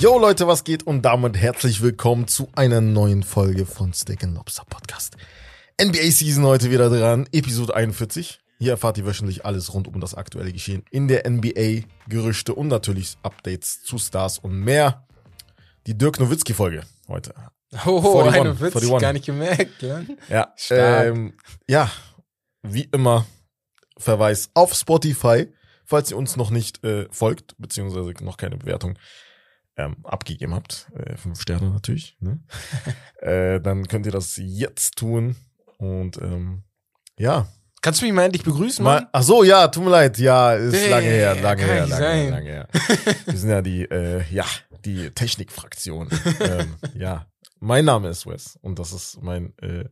Yo Leute, was geht? Und damit herzlich willkommen zu einer neuen Folge von Steak Lobster Podcast. NBA Season heute wieder dran, Episode 41. Hier erfahrt ihr wöchentlich alles rund um das aktuelle Geschehen in der NBA, Gerüchte und natürlich Updates zu Stars und mehr. Die Dirk Nowitzki Folge heute. Oh, 41, 41, 41. gar nicht gemerkt. Ja? Ja, ähm, ja, wie immer Verweis auf Spotify, falls ihr uns noch nicht äh, folgt, beziehungsweise noch keine Bewertung ähm, abgegeben habt, äh, fünf Sterne natürlich, ne? äh, dann könnt ihr das jetzt tun und ähm, ja, Kannst du mich mal endlich begrüßen, mal, Mann? ach so, ja, tut mir leid, ja, ist Nee, lange her, lange her, lange her, lange her. Wir sind ja die, äh, ja, die Technikfraktion. ähm, ja, mein Name ist Wes und das ist mein äh,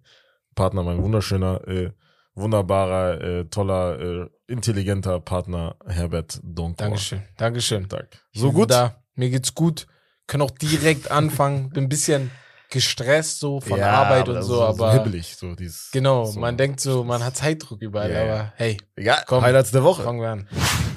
Partner, mein wunderschöner, äh, wunderbarer, äh, toller, äh, intelligenter Partner Herbert Donkor. Dankeschön, Dankeschön. Ich So gut? Da. Mir geht's gut. Können auch direkt anfangen. Bin ein bisschen gestresst so von Arbeit und so, ist aber hibbelig, so dieses. genau, so. man denkt so, man hat Zeitdruck überall, Ja, ja. aber hey, Egal, Komm. Highlights der Woche. fangen wir an.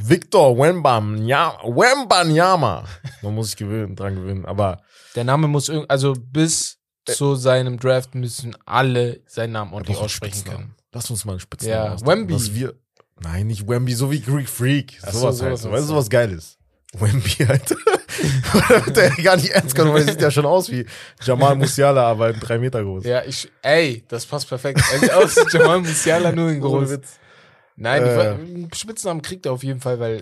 Victor Wembanyama, Wembanyama. Man muss sich gewöhnen, dran gewöhnen, aber Der Name muss irgendwie, also bis zu seinem Draft müssen alle seinen Namen ordentlich aussprechen können. Lass uns mal einen Spitznamen Ja, ausdenken, Wemby. wir, nein, nicht Wemby, so wie Greek Freak. Ach so, sowas sowas heißt. meinst Weißt du, was geil ist? Wemby halt. da wird er gar nicht ernst genommen, weil er sieht ja schon aus wie Jamal Musiala, aber drei Meter groß. Ja, ich, ey, das passt perfekt. Er sieht aus wie Jamal Musiala nur in groß. Witz. Nein, Äh. einen Spitznamen kriegt er auf jeden Fall, weil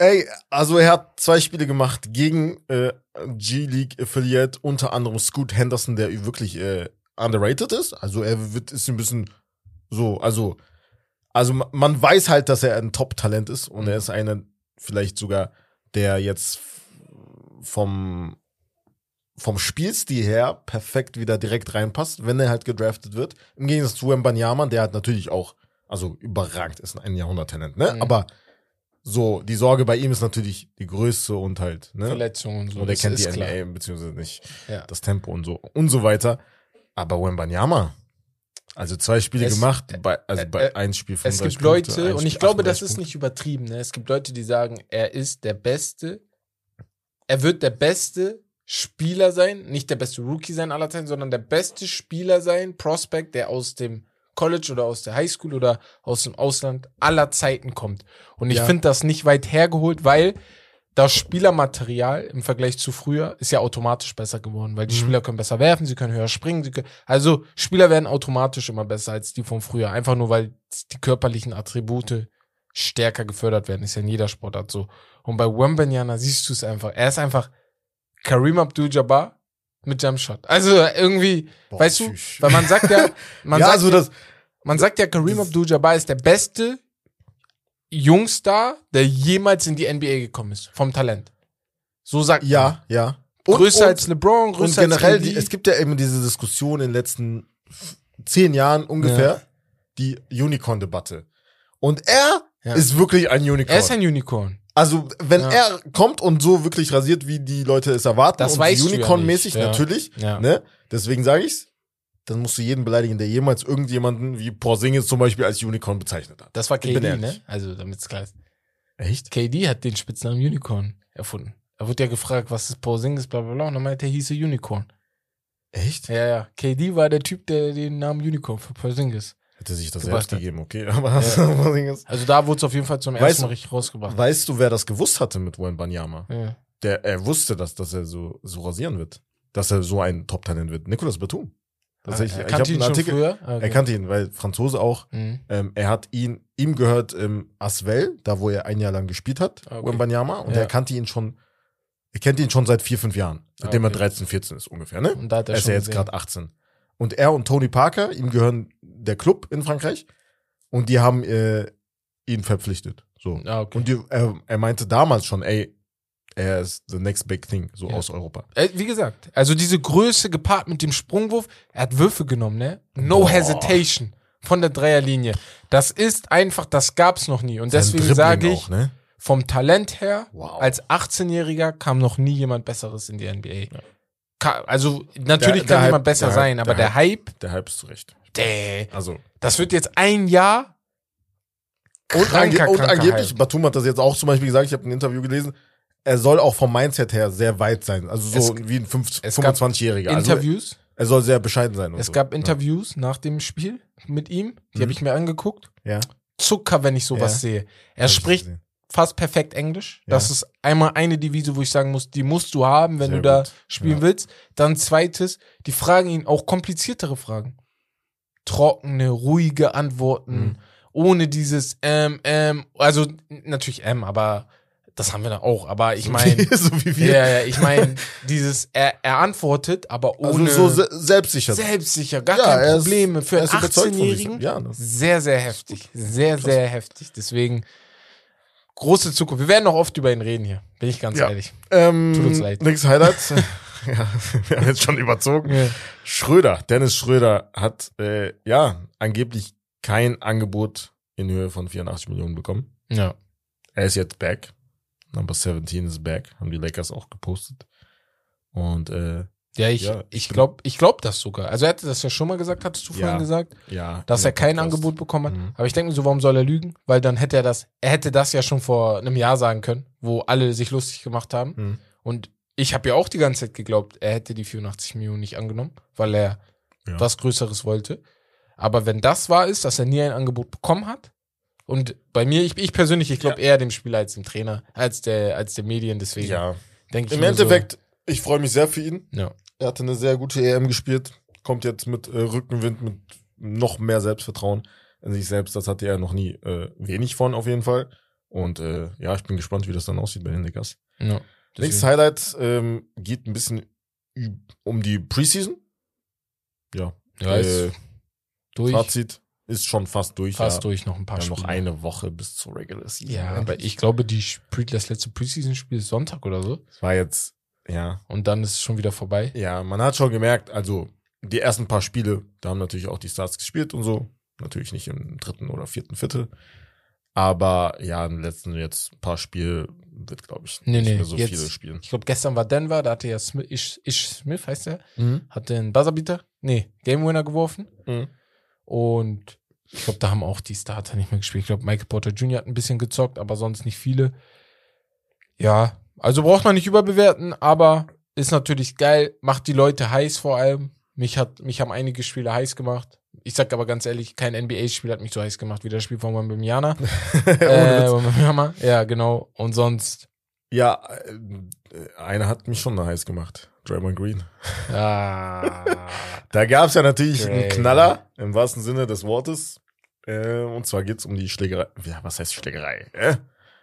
Ey, also er hat zwei Spiele gemacht gegen äh, G-League Affiliate, unter anderem Scoot Henderson, der wirklich äh, underrated ist. Also er wird ist ein bisschen so, also also ma- man weiß halt, dass er ein Top-Talent ist und er ist einer vielleicht sogar der jetzt vom vom Spielstil her perfekt wieder direkt reinpasst, wenn er halt gedraftet wird. Im Gegensatz zu Wembanyama, der hat natürlich auch, also überragend ist ein Jahrhunderttalent, ne? Mhm. Aber so, die Sorge bei ihm ist natürlich die Größe und halt, ne? Verletzungen und so. Und er kennt die klar. NBA, beziehungsweise nicht Ja. das Tempo und so und so weiter. Aber Wembanyama, also zwei Spiele Es- gemacht, bei, also äh, bei äh, ein Spiel Es 35 gibt Leute, Punkte, und Spiel ich glaube, das 38 ist Punkte. nicht übertrieben, ne? Es gibt Leute, die sagen, er ist der Beste, er wird der beste Spieler sein, nicht der beste Rookie sein aller Zeiten, sondern der beste Spieler sein, Prospect, der aus dem College oder aus der Highschool oder aus dem Ausland aller Zeiten kommt. Und ich Ja. finde das nicht weit hergeholt, weil das Spielermaterial im Vergleich zu früher ist ja automatisch besser geworden, weil die Mhm. Spieler können besser werfen, sie können höher springen, sie können, also Spieler werden automatisch immer besser als die von früher, einfach nur weil die körperlichen Attribute stärker gefördert werden, ist ja in jeder Sportart so. Und bei Wembanyama siehst du es einfach, er ist einfach Kareem Abdul-Jabbar mit Jumpshot. Also irgendwie, Boah, weißt du, tschüss. weil man sagt ja, man ja, sagt also ja, das, man sagt ja, Kareem Abdul-Jabbar ist der beste Jungstar, der jemals in die NBA gekommen ist, vom Talent. So sagt man. ja, ja. Und, größer und, als LeBron, und größer generell, als die, es gibt ja eben diese Diskussion in den letzten zehn Jahren ungefähr, Ja. die Unicorn-Debatte. Und er Ja. ist wirklich ein Unicorn. er ist ein Unicorn. Also, wenn Ja. er kommt und so wirklich rasiert, wie die Leute es erwarten, Das und ja Unicorn-mäßig ja. natürlich, Ja. ne? Deswegen sage ich's. Dann musst du jeden beleidigen, der jemals irgendjemanden wie Porzingis zum Beispiel als Unicorn bezeichnet hat. Das war KD, ne? Also, damit es klar ist. Echt? KD hat den Spitznamen Unicorn erfunden. Er wurde ja gefragt, was ist Porzingis, bla bla bla, und dann meinte er, hieße Unicorn. Echt? Ja, ja. KD war der Typ, der den Namen Unicorn für Porzingis. Hätte sich das selbst hat. gegeben, okay. Aber Porzingis. Also da wurde es auf jeden Fall zum Weißt ersten Mal richtig rausgebracht. Weißt du, wer das gewusst hatte mit Wembanyama? Ja. Der, er wusste das, dass er so, so rasieren wird. Dass er so ein Top-Talent wird. Nicolas Batum. Tatsächlich. er ich kannte habe ihn einen schon Artikel. früher. Ah, okay. Er kannte ihn, weil Franzose auch. Mhm. Ähm, er hat ihn, ihm gehört ähm, Asvel, da wo er ein Jahr lang gespielt hat, Okay. Wembanyama, und Ja. er kannte ihn schon, er kennt ihn schon seit vier, fünf Jahren, seitdem Okay. er 13, 14 ist ungefähr, ne? Und da hat er, Er ist ja jetzt gerade 18. Und er und Tony Parker, ihm gehören der Club in Frankreich, und die haben äh, ihn verpflichtet. So. Ah, okay. Und die, er, er meinte damals schon, ey, er ist the next big thing, so Ja. aus Europa. Äh, Wie gesagt, also diese Größe gepaart mit dem Sprungwurf, er hat Würfe genommen, ne? No Boah. hesitation von der Dreierlinie. Das ist einfach, das gab's noch nie. Und Sein deswegen sage ich, auch, ne? vom Talent her, Wow. als 18-Jähriger kam noch nie jemand Besseres in die NBA. Ka- Also natürlich Der- der kann jemand Hype- besser der Hype- sein, aber der Hype, Der Hype ist zurecht. der, Also, das wird jetzt ein Jahr Und, kranker, und kranker angeblich, Hype. Batum hat das jetzt auch zum Beispiel gesagt, ich habe ein Interview gelesen, er soll auch vom Mindset her sehr weit sein. Also so Es- wie ein 5 es gab 25-Jähriger. Also Interviews. er soll sehr bescheiden sein. Es so. gab Interviews nach dem Spiel mit ihm. Die Mhm. habe ich mir angeguckt. Ja. Zucker, wenn ich sowas Ja. sehe. Er Hab ich spricht fast perfekt Englisch. Ja. Das ist einmal eine Devise, wo ich sagen muss, die musst du haben, wenn Sehr du da gut. spielen Ja. willst. Dann zweites, die fragen ihn auch kompliziertere Fragen. Trockene, ruhige Antworten, Mhm. ohne dieses ähm, ähm, also natürlich M, aber das haben wir da auch. Aber ich meine, so wie wir. ja, ja, ich meine, dieses, er, er antwortet, aber Also ohne so se selbstsicher. selbstsicher, gar Ja, er keine ist- Probleme. Für einen ist von sich. 18-Jährigen Ja, sehr, sehr heftig. Sehr, sehr heftig. Deswegen große Zukunft. Wir werden noch oft über ihn reden hier, bin ich ganz Ja. ehrlich. Ähm, Tut uns leid. Nächstes Highlight. ja, wir haben jetzt schon überzogen. Ja. Schröder, Dennis Schröder hat äh, ja angeblich kein Angebot in Höhe von 84 Millionen bekommen. ja. Er ist jetzt back. Number 17 ist back. Haben die Lakers auch gepostet. Und äh, Ja, ich, Ja, ich glaube ich glaub das sogar. Also er hatte das ja schon mal gesagt, hattest du Ja. vorhin gesagt, ja. dass er kein Podcast. Angebot bekommen hat. Mhm. Aber ich denke mir so, warum soll er lügen? Weil dann hätte er das, er hätte das ja schon vor einem Jahr sagen können, wo alle sich lustig gemacht haben. Mhm. Und ich habe ja auch die ganze Zeit geglaubt, er hätte die 84 Millionen nicht angenommen, weil er Ja. was Größeres wollte. Aber wenn das wahr ist, dass er nie ein Angebot bekommen hat, und bei mir, ich, ich persönlich, ich glaube eher dem Spieler als dem Trainer, als der, als der Medien, deswegen Ja. denke ich Im Endeffekt, ich freue mich sehr für ihn. So, ja. Er hatte eine sehr gute EM gespielt. Kommt jetzt mit äh, Rückenwind, mit noch mehr Selbstvertrauen in sich selbst. Das hatte er noch nie äh, wenig von, auf jeden Fall. Und äh, ja, ich bin gespannt, wie das dann aussieht bei den Lakers. ja. Nächstes Highlight ähm, geht ein bisschen um die Preseason. Ja. Ja, äh, ist durch, Fazit ist schon fast durch. fast ja. durch noch ein paar haben noch Spiele. eine Woche bis zur Regular Season. Ja, aber ich glaube, die das letzte Preseason-Spiel ist Sonntag oder so. Es war jetzt, ja, Und dann ist es schon wieder vorbei. Ja, man hat schon gemerkt, also die ersten paar Spiele, da haben natürlich auch die Stars gespielt und so. Natürlich nicht im dritten oder vierten Viertel. Aber ja, im letzten jetzt paar Spiele wird, glaube ich, Nee, nicht nee, mehr so jetzt- viele spielen. Ich glaube, gestern war Denver, da hatte ja Smith, Ish, Ish Smith, heißt der, Mhm. hat den Buzzerbeater, nee, Game Winner geworfen. Mhm. Und ich glaube, da haben auch die Starter nicht mehr gespielt. Ich glaube, Michael Porter Jr. hat ein bisschen gezockt, aber sonst nicht viele. Ja, also braucht man nicht überbewerten, aber ist natürlich geil, macht die Leute heiß vor allem. Mich hat, mich haben einige Spiele heiß gemacht. Ich sag aber ganz ehrlich, kein NBA-Spiel hat mich so heiß gemacht wie das Spiel von. Ohne äh. Wembanyama. Ja, genau. Und sonst, Ja, äh, einer hat mich schon heiß gemacht. Draymond Green. ah, Da gab es ja natürlich einen Dray. Knaller, im wahrsten Sinne des Wortes. Äh, und zwar geht's um die Schlägerei. Ja, was heißt Schlägerei? Äh?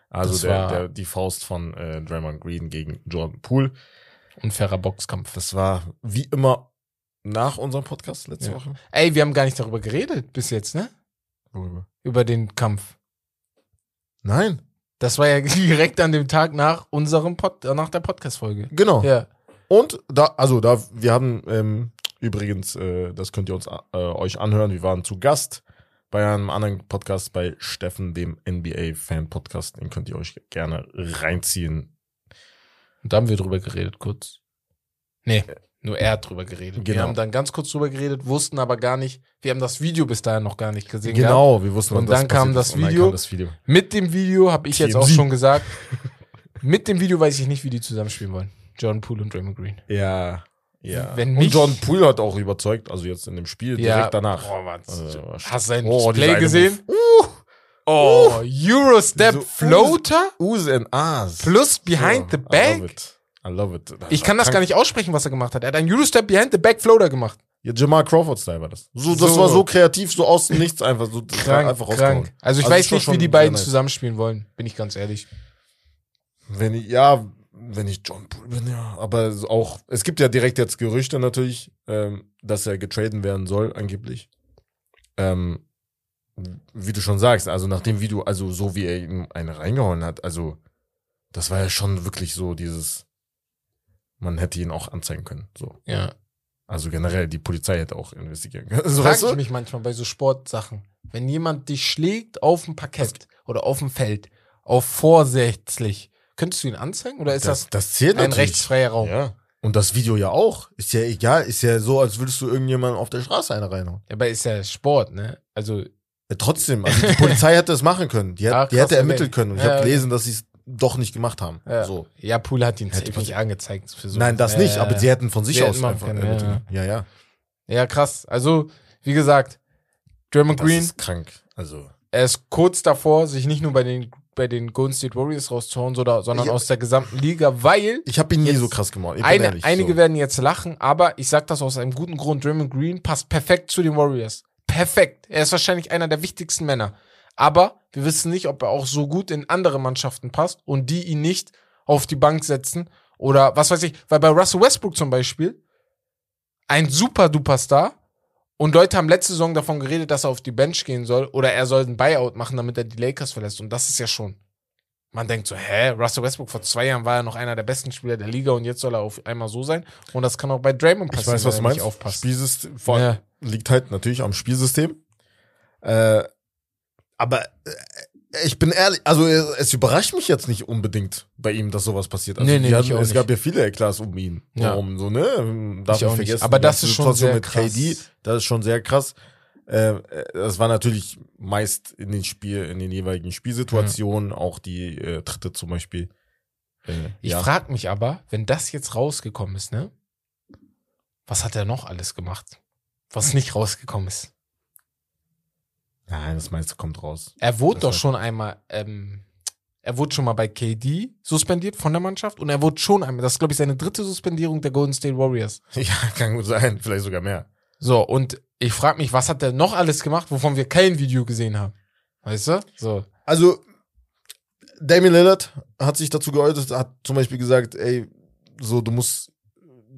Also der, der, die Faust von äh, Draymond Green gegen Jordan Poole. unfairer Boxkampf. Das war wie immer nach unserem Podcast letzte Ja. Woche. Ey, wir haben gar nicht darüber geredet bis jetzt, ne? Worüber? Über den Kampf. Nein. Das war ja direkt an dem Tag nach unserem Pod, nach der Podcast-Folge. Genau. Ja. Und da, also da, wir haben ähm, übrigens, äh, das könnt ihr uns äh, euch anhören, wir waren zu Gast bei einem anderen Podcast bei Steffen, dem NBA-Fan-Podcast. Den könnt ihr euch gerne reinziehen. Und da haben wir drüber geredet, kurz. Nee, nur er hat drüber geredet. Wir Genau. haben dann ganz kurz drüber geredet, wussten aber gar nicht, wir haben das Video bis dahin noch gar nicht gesehen. gehabt. Genau, wir wussten, Und dann kam das ist. Und dann Video. kam das Video. Mit dem Video habe ich jetzt auch TMZ. schon gesagt, mit dem Video weiß ich nicht, wie die zusammenspielen wollen. John Poole und Draymond Green. Ja. Ja. Wenn und nicht- John Poole hat auch überzeugt, also jetzt in dem Spiel direkt danach. Boah, was, Also, hast du seinen Oh, dieser Play eine gesehen? Move. Oh, Eurostep So- Floater Use and As. plus behind the I love back. it. I love it. Ich kann das gar nicht aussprechen, was er gemacht hat. Er hat einen Eurostep behind the back Floater gemacht. Ja, Jamal Crawford-Style war das. So, das So. war so kreativ, so aus dem Nichts einfach. So, Krank, einfach krank. Also ich Also weiß nicht, wie die beiden nice. zusammenspielen wollen, bin ich ganz ehrlich. Wenn ich, ja, wenn ich John Poole bin, ja. Aber auch, es gibt ja direkt jetzt Gerüchte natürlich, ähm, dass er getraden werden soll, angeblich. Ähm, wie du schon sagst, also nach dem Video, also so wie er ihm eine reingehauen hat, also das war ja schon wirklich so dieses, man hätte ihn auch anzeigen können, so. Ja. Also generell, die Polizei hätte auch investigieren können. Frag weißt ich du? mich manchmal bei so Sportsachen. Wenn jemand dich schlägt auf dem Parkett oder auf dem Feld, auf vorsätzlich, könntest du ihn anzeigen oder ist das, das zählt ein natürlich. rechtsfreier Raum? Ja. Und das Video ja auch. Ist ja egal. Ist ja so, als würdest du irgendjemanden auf der Straße eine reinhauen. Aber ist ja Sport, ne? Also Äh, Trotzdem, also die Polizei hätte es machen können. Die, hätte- Ah, die hätte ermitteln können. Und ich Ja, habe ja. gelesen, dass sie es doch nicht gemacht haben. Ja, So. ja Poole hat ihn Hätte nicht passiert. angezeigt. Für so. Nein, das Ja, nicht, ja, aber ja. sie hätten von sich Sie aus einfach können, ermitteln. Ja, ja. Ja, krass. Also, wie gesagt, Draymond Das Green, ist krank. Also. er ist kurz davor, sich nicht nur bei den, bei den Golden State Warriors rauszuhauen, sondern, sondern aus der gesamten Liga, weil Ich habe ihn nie so krass gemacht. Eine, ehrlich, einige so. werden jetzt lachen, aber ich sag das aus einem guten Grund. Draymond Green passt perfekt zu den Warriors. Perfekt. Er ist wahrscheinlich einer der wichtigsten Männer. Aber wir wissen nicht, ob er auch so gut in andere Mannschaften passt und die ihn nicht auf die Bank setzen oder was weiß ich. Weil bei Russell Westbrook zum Beispiel ein super duper Star und Leute haben letzte Saison davon geredet, dass er auf die Bench gehen soll oder er soll ein Buyout machen, damit er die Lakers verlässt. Und das ist ja schon. Man denkt so, hä, Russell Westbrook vor zwei Jahren war er noch einer der besten Spieler der Liga und jetzt soll er auf einmal so sein. Und das kann auch bei Draymond Ich passieren, weiß, was du meinst. aufpasst. Spielsystem vor allem Ja. liegt halt natürlich am Spielsystem. Äh, aber äh, ich bin ehrlich, also es, es überrascht mich jetzt nicht unbedingt bei ihm, dass sowas passiert. Also Nee, nee, hatten, es nicht. gab ja viele Eklas um ihn. Ja. Warum so, ne? Darf Ich auch nicht. vergessen. Aber die das ist schon sehr mit krass. KD, das ist schon sehr krass. Äh, äh, das war natürlich meist in den Spiel, in den jeweiligen Spielsituationen, auch die äh, Dritte zum Beispiel. Äh, Ich ja. frag mich aber, wenn das jetzt rausgekommen ist, ne? Was hat er noch alles gemacht? Was nicht rausgekommen ist. Nein, das meiste kommt raus. Er wurde Das doch heißt- schon einmal, ähm, er wurde schon mal bei KD suspendiert von der Mannschaft und er wurde schon einmal, das ist glaube ich seine dritte Suspendierung der Golden State Warriors. Ja, kann gut sein, vielleicht sogar mehr. So, und ich frag mich, was hat er noch alles gemacht, wovon wir kein Video gesehen haben? Weißt du? So. Also, Damian Lillard hat sich dazu geäußert, hat zum Beispiel gesagt, ey, so, du musst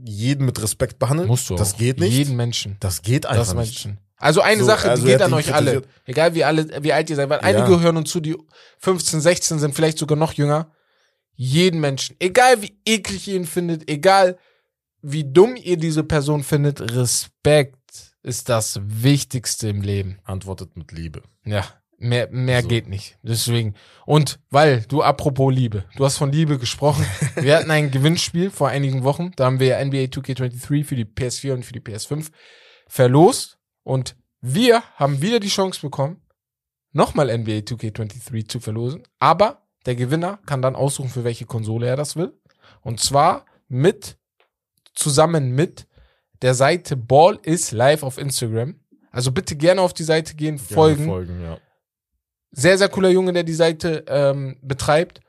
jeden mit Respekt behandeln. Musst du Das auch. geht nicht. Jeden Menschen. Das geht einfach Das nicht. Menschen. Also eine So, Sache, also die geht an euch alle. Egal wie alle, wie alt ihr seid, weil Ja. einige hören uns zu, die 15, 16 sind, vielleicht sogar noch jünger. Jeden Menschen, egal wie eklig ihr ihn findet, egal wie dumm ihr diese Person findet, Respekt ist das Wichtigste im Leben. Antwortet mit Liebe. Ja, mehr, mehr So. geht nicht. Deswegen. Und weil, du apropos Liebe, du hast von Liebe gesprochen. wir hatten ein Gewinnspiel vor einigen Wochen. Da haben wir NBA 2K23 für die PS4 und für die PS5 verlost. Und wir haben wieder die Chance bekommen, nochmal NBA 2K23 zu verlosen. Aber der Gewinner kann dann aussuchen, für welche Konsole er das will. Und zwar mit, zusammen mit der Seite Ball is live auf Instagram. Also bitte gerne auf die Seite gehen, Gerne folgen. folgen ja. Sehr, sehr cooler Junge, der die Seite ähm, betreibt.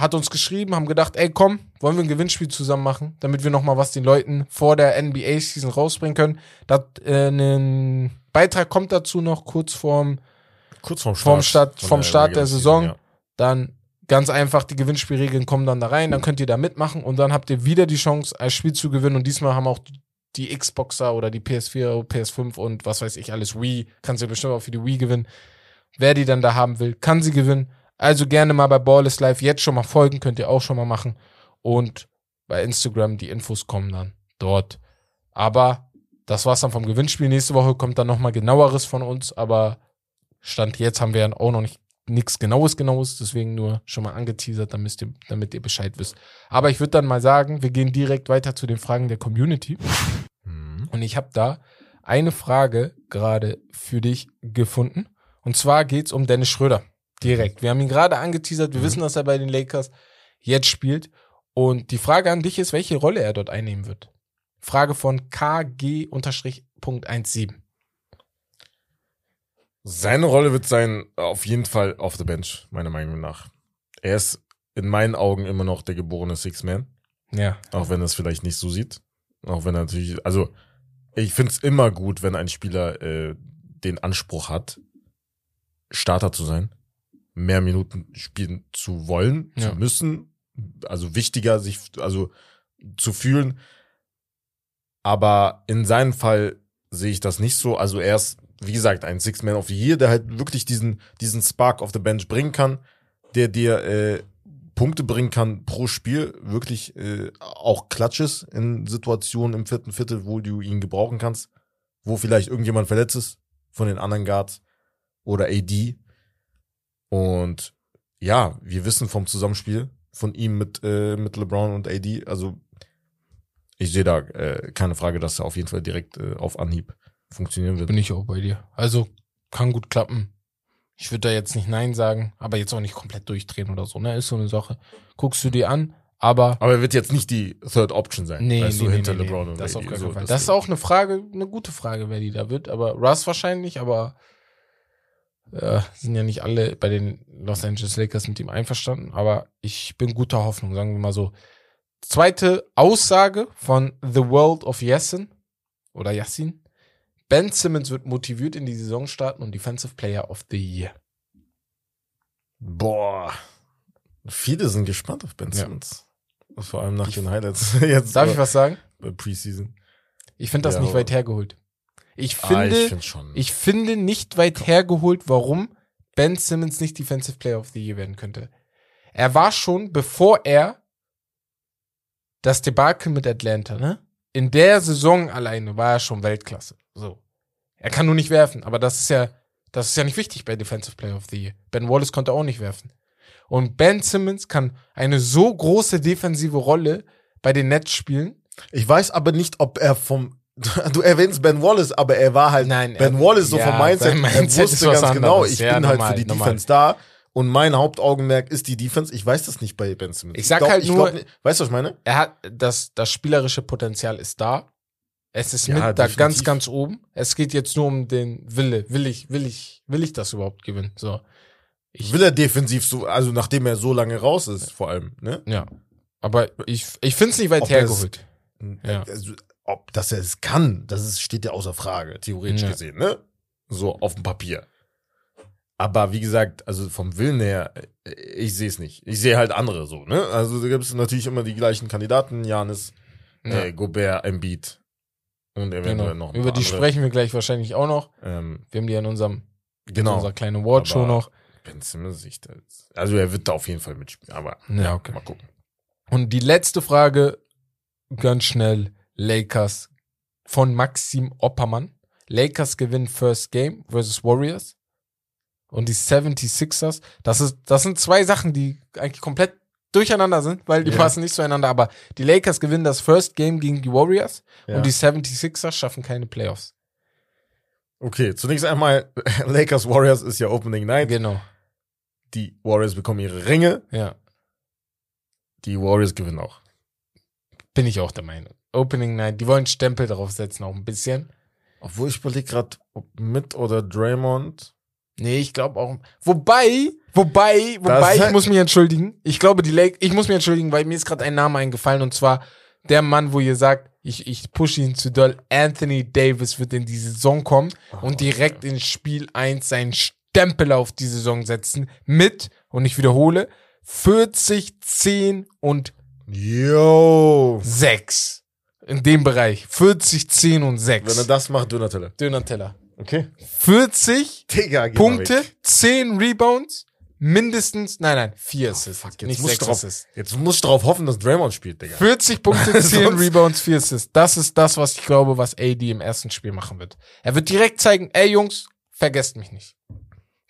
Hat uns geschrieben, haben gedacht, ey komm, wollen wir ein Gewinnspiel zusammen machen, damit wir nochmal was den Leuten vor der NBA-Season rausbringen können. Dat, äh, ein Beitrag kommt dazu noch kurz vorm Kurz vorm Start. Vom Start- vom Start der Saison. Season, Dann ganz einfach, die Gewinnspielregeln kommen dann da rein, dann könnt ihr da mitmachen und dann habt ihr wieder die Chance, ein Spiel zu gewinnen. Und diesmal haben auch die Xboxer oder die PS4, PS5 und was weiß ich alles, Wii, kannst du bestimmt auch für die Wii gewinnen. Wer die dann da haben will, kann sie gewinnen. Also gerne mal bei Ball is Live jetzt schon mal folgen, könnt ihr auch schon mal machen. Und bei Instagram, die Infos kommen dann dort. Aber das war's dann vom Gewinnspiel. Nächste Woche kommt dann nochmal genaueres von uns, aber Stand jetzt haben wir ja auch noch nicht nichts genaues genaues, deswegen nur schon mal angeteasert, damit ihr, damit ihr Bescheid wisst. Aber ich würde dann mal sagen, wir gehen direkt weiter zu den Fragen der Community. Mhm. Und ich habe da eine Frage gerade für dich gefunden. Und zwar geht's um Dennis Schröder. Direkt. Wir haben ihn gerade angeteasert. Wir Mhm. wissen, dass er bei den Lakers jetzt spielt. Und die Frage an dich ist, welche Rolle er dort einnehmen wird. Frage von KG-.17. Seine Rolle wird sein, auf jeden Fall auf der Bench, meiner Meinung nach. Er ist in meinen Augen immer noch der geborene Six-Man. Ja. Auch wenn er es vielleicht nicht so sieht. Auch wenn er natürlich, also ich finde es immer gut, wenn ein Spieler äh, den Anspruch hat, Starter zu sein, mehr Minuten spielen zu wollen, Ja. zu müssen, also wichtiger sich, also zu fühlen. Aber in seinem Fall sehe ich das nicht so. Also er ist, wie gesagt, ein Six-Man of the Year, der halt wirklich diesen, diesen Spark auf the Bench bringen kann, der dir äh, Punkte bringen kann pro Spiel, wirklich äh, auch Klatsches in Situationen im vierten Viertel, wo du ihn gebrauchen kannst, wo vielleicht irgendjemand verletzt ist von den anderen Guards oder AD. Und ja, wir wissen vom Zusammenspiel von ihm mit, äh, mit LeBron und AD, also ich sehe da äh, keine Frage, dass er auf jeden Fall direkt äh, auf Anhieb funktionieren wird. Bin ich auch bei dir. Also kann gut klappen. Ich würde da jetzt nicht Nein sagen, aber jetzt auch nicht komplett durchdrehen oder so, ne? Ist so eine Sache. Guckst du dir an, aber Aber er wird jetzt nicht die Third Option sein. Nee, weißt nee, du, nee, hinter nee, LeBron nee. und Das auf So, das- Das ist auch eine Frage, eine gute Frage, wer die da wird. Aber Russ wahrscheinlich, aber äh, sind ja nicht alle bei den Los Angeles Lakers mit ihm einverstanden. Aber ich bin guter Hoffnung, sagen wir mal so. Zweite Aussage von The World of Yassin oder Yassin. Ben Simmons wird motiviert in die Saison starten und Defensive Player of the Year. Boah. Viele sind gespannt auf Ben Ja. Simmons. Vor allem nach den Highlights. Jetzt Darf ich was sagen? Preseason. Ich finde das Ja, nicht weit hergeholt. Ich ah, finde, ich finde schon. Ich finde nicht weit hergeholt, warum Ben Simmons nicht Defensive Player of the Year werden könnte. Er war schon, bevor er das Debakel mit Atlanta, ne? In der Saison alleine war er schon Weltklasse. So. Er kann nur nicht werfen, aber das ist ja, das ist ja nicht wichtig bei Defensive Player of the Year. Ben Wallace konnte auch nicht werfen. Und Ben Simmons kann eine so große defensive Rolle bei den Nets spielen. ich weiß aber nicht, ob er vom. Du erwähnst Ben Wallace, aber er war halt. Nein, Ben Wallace so ja, vom Mindset. sein er Mindset wusste ganz genau, anderes. ich Ja, bin halt normal, für die normal. Defense da. Und mein Hauptaugenmerk ist die Defense. Ich weiß das nicht bei Ben Simmons. Ich sag glaub, halt ich nur- glaub weißt du, was ich meine? er hat das, das spielerische Potenzial ist da. Es ist Ja, mit da definitiv. ganz, ganz oben. Es geht jetzt nur um den Wille. Will ich, will ich, will ich das überhaupt gewinnen? So. Ich Will er defensiv so, also nachdem er so lange raus ist, vor allem, ne? Ja. Aber ich, ich finde es nicht weit Ob er hergeholt. Ja. Also, ob dass er es kann, das ist, steht ja außer Frage, theoretisch Ja. gesehen, ne? So auf dem Papier. Aber wie gesagt, also vom Willen her, äh, ich sehe es nicht. Ich sehe halt andere so, ne? Also da gibt es natürlich immer die gleichen Kandidaten, Janis, Ja. äh, Gobert, Embiid und eventuell Genau. noch Über die andere. sprechen wir gleich wahrscheinlich auch noch. Ähm, Wir haben die in unserem, in genau. unserer kleinen Awardshow noch. Ben Simmons, ich, das- also er wird da auf jeden Fall mitspielen, aber Ja, okay. mal gucken. Und die letzte Frage, ganz schnell, Lakers von Maxim Oppermann. Lakers gewinnen First Game versus Warriors. Und die 76ers, das ist, das sind zwei Sachen, die eigentlich komplett durcheinander sind, weil die Ja. passen nicht zueinander, aber die Lakers gewinnen das First Game gegen die Warriors Ja. und die 76ers schaffen keine Playoffs. Okay, zunächst einmal, Lakers Warriors ist ja Opening Night. Genau, Die Warriors bekommen ihre Ringe, ja. die Warriors gewinnen auch. Bin ich auch der Meinung. Opening Night, die wollen Stempel drauf setzen, auch ein bisschen. Obwohl ich überlege gerade, ob mit oder Draymond. Nee, ich glaube auch. Wobei, wobei, wobei, Das- ich muss mich entschuldigen. Ich glaube, die Lake, ich muss mich entschuldigen, weil mir ist gerade ein Name eingefallen und zwar der Mann, wo ihr sagt, ich, ich pushe ihn zu doll. Anthony Davis wird in die Saison kommen und direkt in Spiel 1 seinen Stempel auf die Saison setzen mit, und ich wiederhole, 40, 10 und Yo. 6. In dem Bereich. 40, 10 und 6. Wenn er das macht, Donatella. Döner-Teller. Okay. 40 Digga, Punkte, mal weg. 10 Rebounds, mindestens, nein, nein, 4 Assists, Fuck, nicht jetzt musst, 6 du drauf, Assists. jetzt musst du drauf hoffen, dass Draymond spielt, Digga. 40 Punkte, 10 Sonst- Rebounds, 4 Assists. Das ist das, was ich glaube, was AD im ersten Spiel machen wird. Er wird direkt zeigen, ey Jungs, vergesst mich nicht.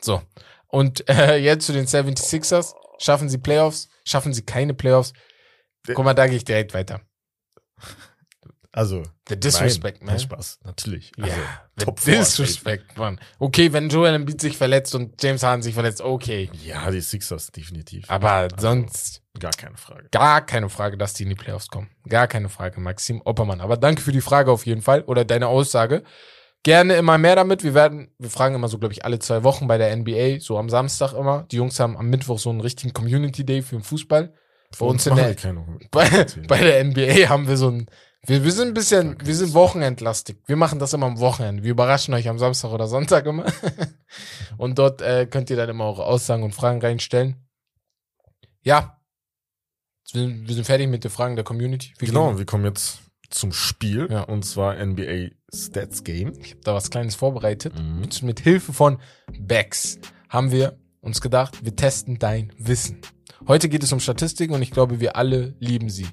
So. Und äh, jetzt zu den 76ers. Schaffen sie Playoffs? Schaffen sie keine Playoffs? Guck mal, da gehe ich direkt weiter. Also, The Disrespect, nein, man. kein Spaß, natürlich. Ja, Also, the Top Disrespect, Mann. Okay, wenn Joel Embiid sich verletzt und James Harden sich verletzt, okay. Ja, die Sixers, definitiv. Aber sonst Gar keine Frage. gar keine Frage, dass die in die Playoffs kommen. Gar keine Frage, Maxim Oppermann. Aber danke für die Frage auf jeden Fall oder deine Aussage. Gerne immer mehr damit. Wir werden, wir fragen immer so, glaube ich, alle zwei Wochen bei der NBA, so am Samstag immer. Die Jungs haben am Mittwoch so einen richtigen Community Day für den Fußball. Bei uns in der, bei, bei der NBA haben wir so ein, wir, wir sind ein bisschen, wir sind wochenendlastig. Wir machen das immer am Wochenende. Wir überraschen euch am Samstag oder Sonntag immer. Und dort äh, könnt ihr dann immer eure Aussagen und Fragen reinstellen. Ja. Wir, wir sind fertig mit den Fragen der Community. Wir Genau, gehen- wir kommen jetzt zum Spiel. Ja. Und zwar NBA Stats Game. Ich habe da was Kleines vorbereitet. Mhm. Mit, mit Hilfe von Bex haben wir uns gedacht, wir testen dein Wissen. Heute geht es um Statistiken und ich glaube, wir alle lieben sie.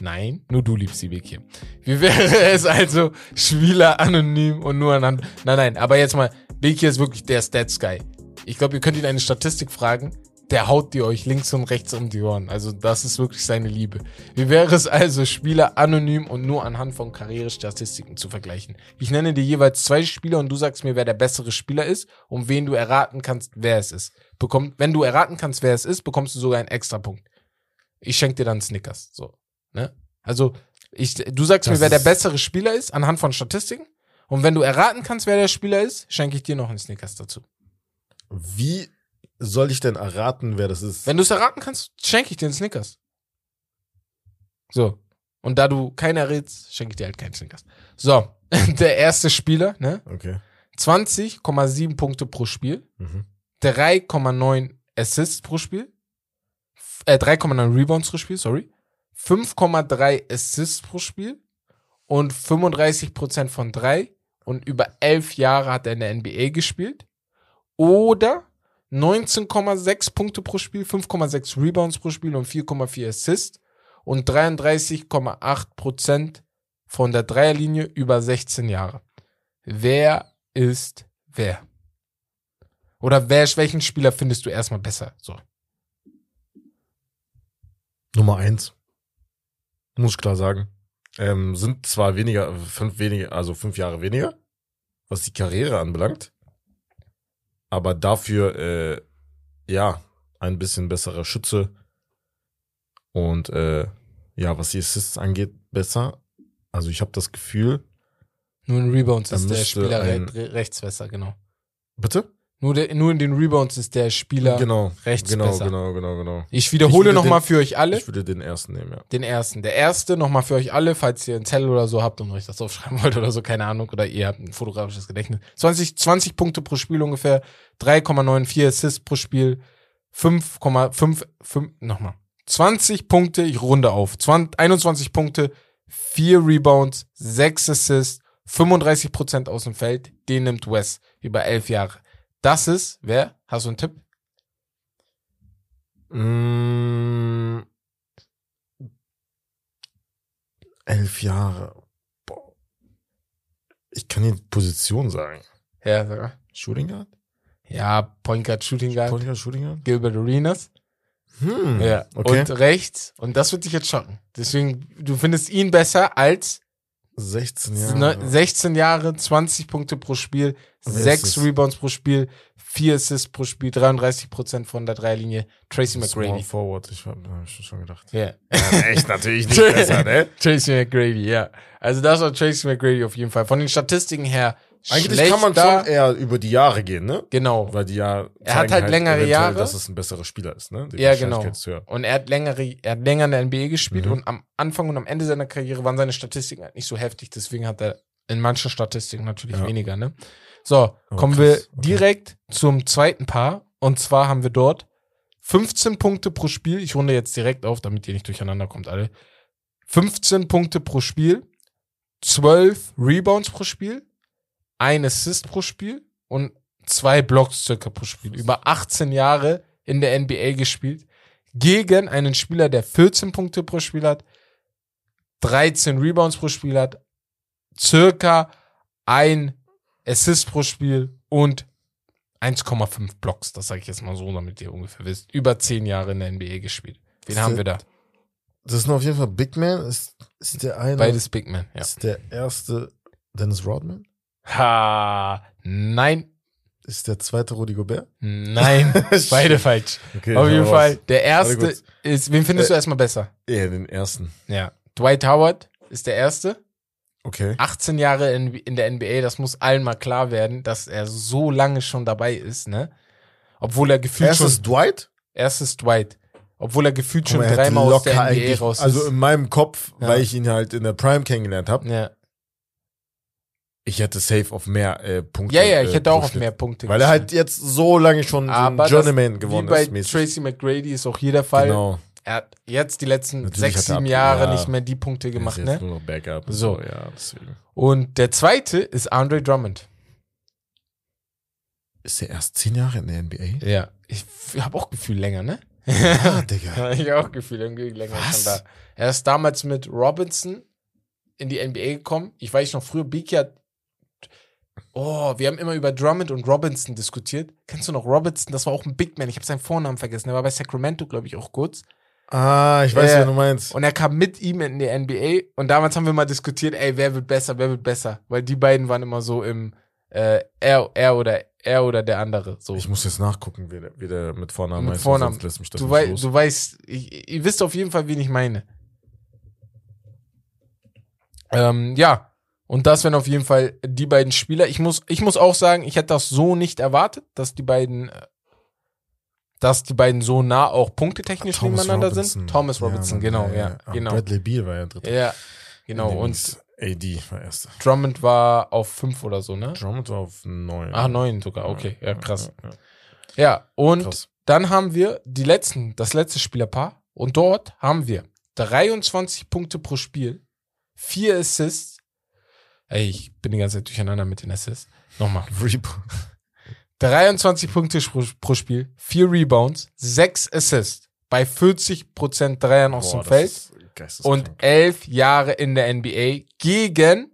Nein, nur du liebst sie, Vicky. Wie wäre es also, Spieler anonym und nur anhand... Nein, nein, aber jetzt mal, Vicky ist wirklich der Stats-Guy. Ich glaube, ihr könnt ihn eine Statistik fragen, der haut dir euch links und rechts um die Ohren. Also das ist wirklich seine Liebe. Wie wäre es also, Spieler anonym und nur anhand von Karrierestatistiken zu vergleichen? Ich nenne dir jeweils zwei Spieler und du sagst mir, wer der bessere Spieler ist und wen du erraten kannst, wer es ist. Bekomm, wenn du erraten kannst, wer es ist, bekommst du sogar einen Extrapunkt. Ich schenke dir dann Snickers. So, ne? Also ich, du sagst Das mir, wer der bessere Spieler ist anhand von Statistiken und wenn du erraten kannst, wer der Spieler ist, schenke ich dir noch einen Snickers dazu. Wie soll ich denn erraten, wer das ist? Wenn du es erraten kannst, schenke ich dir einen Snickers. So. Und da du keinen errätst, schenke ich dir halt keinen Snickers. So. Der erste Spieler, ne? Okay. 20,7 Punkte pro Spiel. Mhm. 3,9 Assists pro Spiel. Äh, 3,9 Rebounds pro Spiel, sorry. 5,3 Assists pro Spiel. Und 35% von 3. Und über 11 Jahre hat er in der NBA gespielt. Oder 19,6 Punkte pro Spiel, 5,6 Rebounds pro Spiel und 4,4 Assists. Und 33,8% von der Dreierlinie über 16 Jahre. Wer ist wer? Oder wer, welchen Spieler findest du erstmal besser? So. Nummer eins. Muss ich klar sagen. Ähm, sind zwar weniger, fünf weniger, also fünf Jahre weniger, was die Karriere anbelangt. Aber dafür, äh, ja, ein bisschen besserer Schütze. Und äh, ja, was die Assists angeht, besser. Also ich habe das Gefühl. Nur in Rebounds ist der Spieler ein- re rechts besser, genau. Bitte? Nur, der, nur in den Rebounds ist der Spieler genau. rechts genau, besser. genau, genau, genau. Ich wiederhole nochmal für euch alle Ich würde den ersten nehmen, ja. den ersten. Der erste nochmal für euch alle, falls ihr einen Zettel oder so habt und euch das aufschreiben wollt oder so, keine Ahnung, oder ihr habt ein fotografisches Gedächtnis. 20, 20 Punkte pro Spiel ungefähr, 3,94 Assists pro Spiel, 5,5, 5, nochmal. 20 Punkte, ich runde auf. 20, 21 Punkte, 4 Rebounds, 6 Assists, 35% aus dem Feld, den nimmt Wes über 11 Jahre. Das ist, wer? Hast du einen Tipp? Mm, elf Jahre. Boah. Ich kann die Position sagen. Ja, sag mal. Shooting Guard? ja Point Guard, Shooting Guard, Point Guard, Shooting Guard? Gilbert Arenas. Hm. Ja, Okay. und rechts, und das wird dich jetzt schocken. Deswegen, du findest ihn besser als 16 ne- Jahre. 16 Jahre, 20 Punkte pro Spiel, Wer 6 ist es? Rebounds pro Spiel, 4 Assists pro Spiel, 33% von der Dreilinie. Tracy Small McGrady. Forward, ich hab, hab ich schon gedacht. Ja. echt natürlich nicht besser, ne? Tracy McGrady, ja. Also das war Tracy McGrady auf jeden Fall. Von den Statistiken her Eigentlich kann man schon eher über die Jahre gehen, ne? Genau. Weil die ja Er hat zeigen halt längere Jahre. dass es ein besserer Spieler ist, ne? Die Ja, genau. Und er hat längere, er hat länger in der NBA gespielt Mhm. und am Anfang und am Ende seiner Karriere waren seine Statistiken halt nicht so heftig, deswegen hat er in manchen Statistiken natürlich Ja. weniger, ne? So, Oh, kommen krass. wir Okay. direkt zum zweiten Paar und zwar haben wir dort 15 Punkte pro Spiel. Ich runde jetzt direkt auf, damit ihr nicht durcheinander kommt alle. 15 Punkte pro Spiel, 12 Rebounds pro Spiel, ein Assist pro Spiel und zwei Blocks circa pro Spiel. Über 18 Jahre in der NBA gespielt. Gegen einen Spieler, der 14 Punkte pro Spiel hat, 13 Rebounds pro Spiel hat, circa ein Assist pro Spiel und 1,5 Blocks. Das sage ich jetzt mal so, damit ihr ungefähr wisst. Über 10 Jahre in der NBA gespielt. Wen Ist haben wir da? Das sind auf jeden Fall Big Man. Ist, ist der eine. Beides Big Man, ja. Ist der erste Dennis Rodman? Ha, nein, Ist der zweite Rudy Gobert? nein, beide falsch. Okay, Auf jeden. Fall, der Warte erste ist, wen findest Äh, du erstmal besser? Ja, den ersten. Ja, Dwight Howard ist der erste. Okay. 18 Jahre in, in der NBA, das muss allen mal klar werden, dass er so lange schon dabei ist, ne? Obwohl er gefühlt Erstes schon, Dwight? erstes Dwight. Obwohl er gefühlt schon er hätte dreimal aus der NBA raus ist. Also in meinem Kopf, Ja. weil ich ihn halt in der Prime kennengelernt habe, ja. Ich hätte safe auf mehr äh, Punkte. ja, ja, ich äh, hätte auch pro auf mehr Punkte Weil er halt jetzt so lange schon so Aber ein das- Journeyman Wie bei ist. mäßig. Tracy McGrady ist auch hier der Fall. Genau. Er hat jetzt die letzten Natürlich sechs, sieben ab- Jahre ja. nicht mehr die Punkte gemacht, ist ne? jetzt nur noch Backup. und So. Ja, deswegen. Und der zweite ist Andre Drummond. Ist er erst zehn Jahre in der NBA? Ja. Ich habe auch Gefühl länger, ne? Ah, Digga. ich hab auch Gefühl irgendwie länger Was? schon da. Er ist damals mit Robinson in die NBA gekommen. Ich weiß noch früher, Biki hat Oh, wir haben immer über Drummond und Robinson diskutiert. Kennst du noch Robinson? Das war auch ein Big Man. Ich habe seinen Vornamen vergessen. Der war bei Sacramento, glaube ich, auch kurz. Ah, ich weiß, Ja. wer du meinst. Und er kam mit ihm in die NBA. Und damals haben wir mal diskutiert, ey, wer wird besser, wer wird besser? Weil die beiden waren immer so im äh, er, er oder er oder der andere. So. Ich muss jetzt nachgucken, wie der, wie der mit Vornamen Mit heißt, Vornamen. sonst lässt mich das Du, wei los. du weißt, ich, ihr wisst auf jeden Fall, wen ich meine. Ähm, ja, und das wären auf jeden Fall die beiden Spieler. Ich muss, ich muss auch sagen, ich hätte das so nicht erwartet, dass die beiden, äh, dass die beiden so nah auch punktetechnisch nebeneinander sind. Thomas Robinson, Mann, genau, ja, Ah, genau. Bradley Beal war ja dritter. Ja, genau. Und AD war erster. Drummond war auf fünf oder so, ne? Drummond war auf neun. Ah, neun sogar, okay, ja, krass. Ja, ja. Ja, und Krass. Dann haben wir die letzten, das letzte Spielerpaar. Und dort haben wir 23 Punkte pro Spiel, vier Assists. Ey, ich bin die ganze Zeit durcheinander mit den Assists. Nochmal. Rebound. 23 Punkte pro, pro Spiel, vier Rebounds, sechs Assists bei 40% Dreiern aus Boah, dem Feld und elf Jahre in der NBA gegen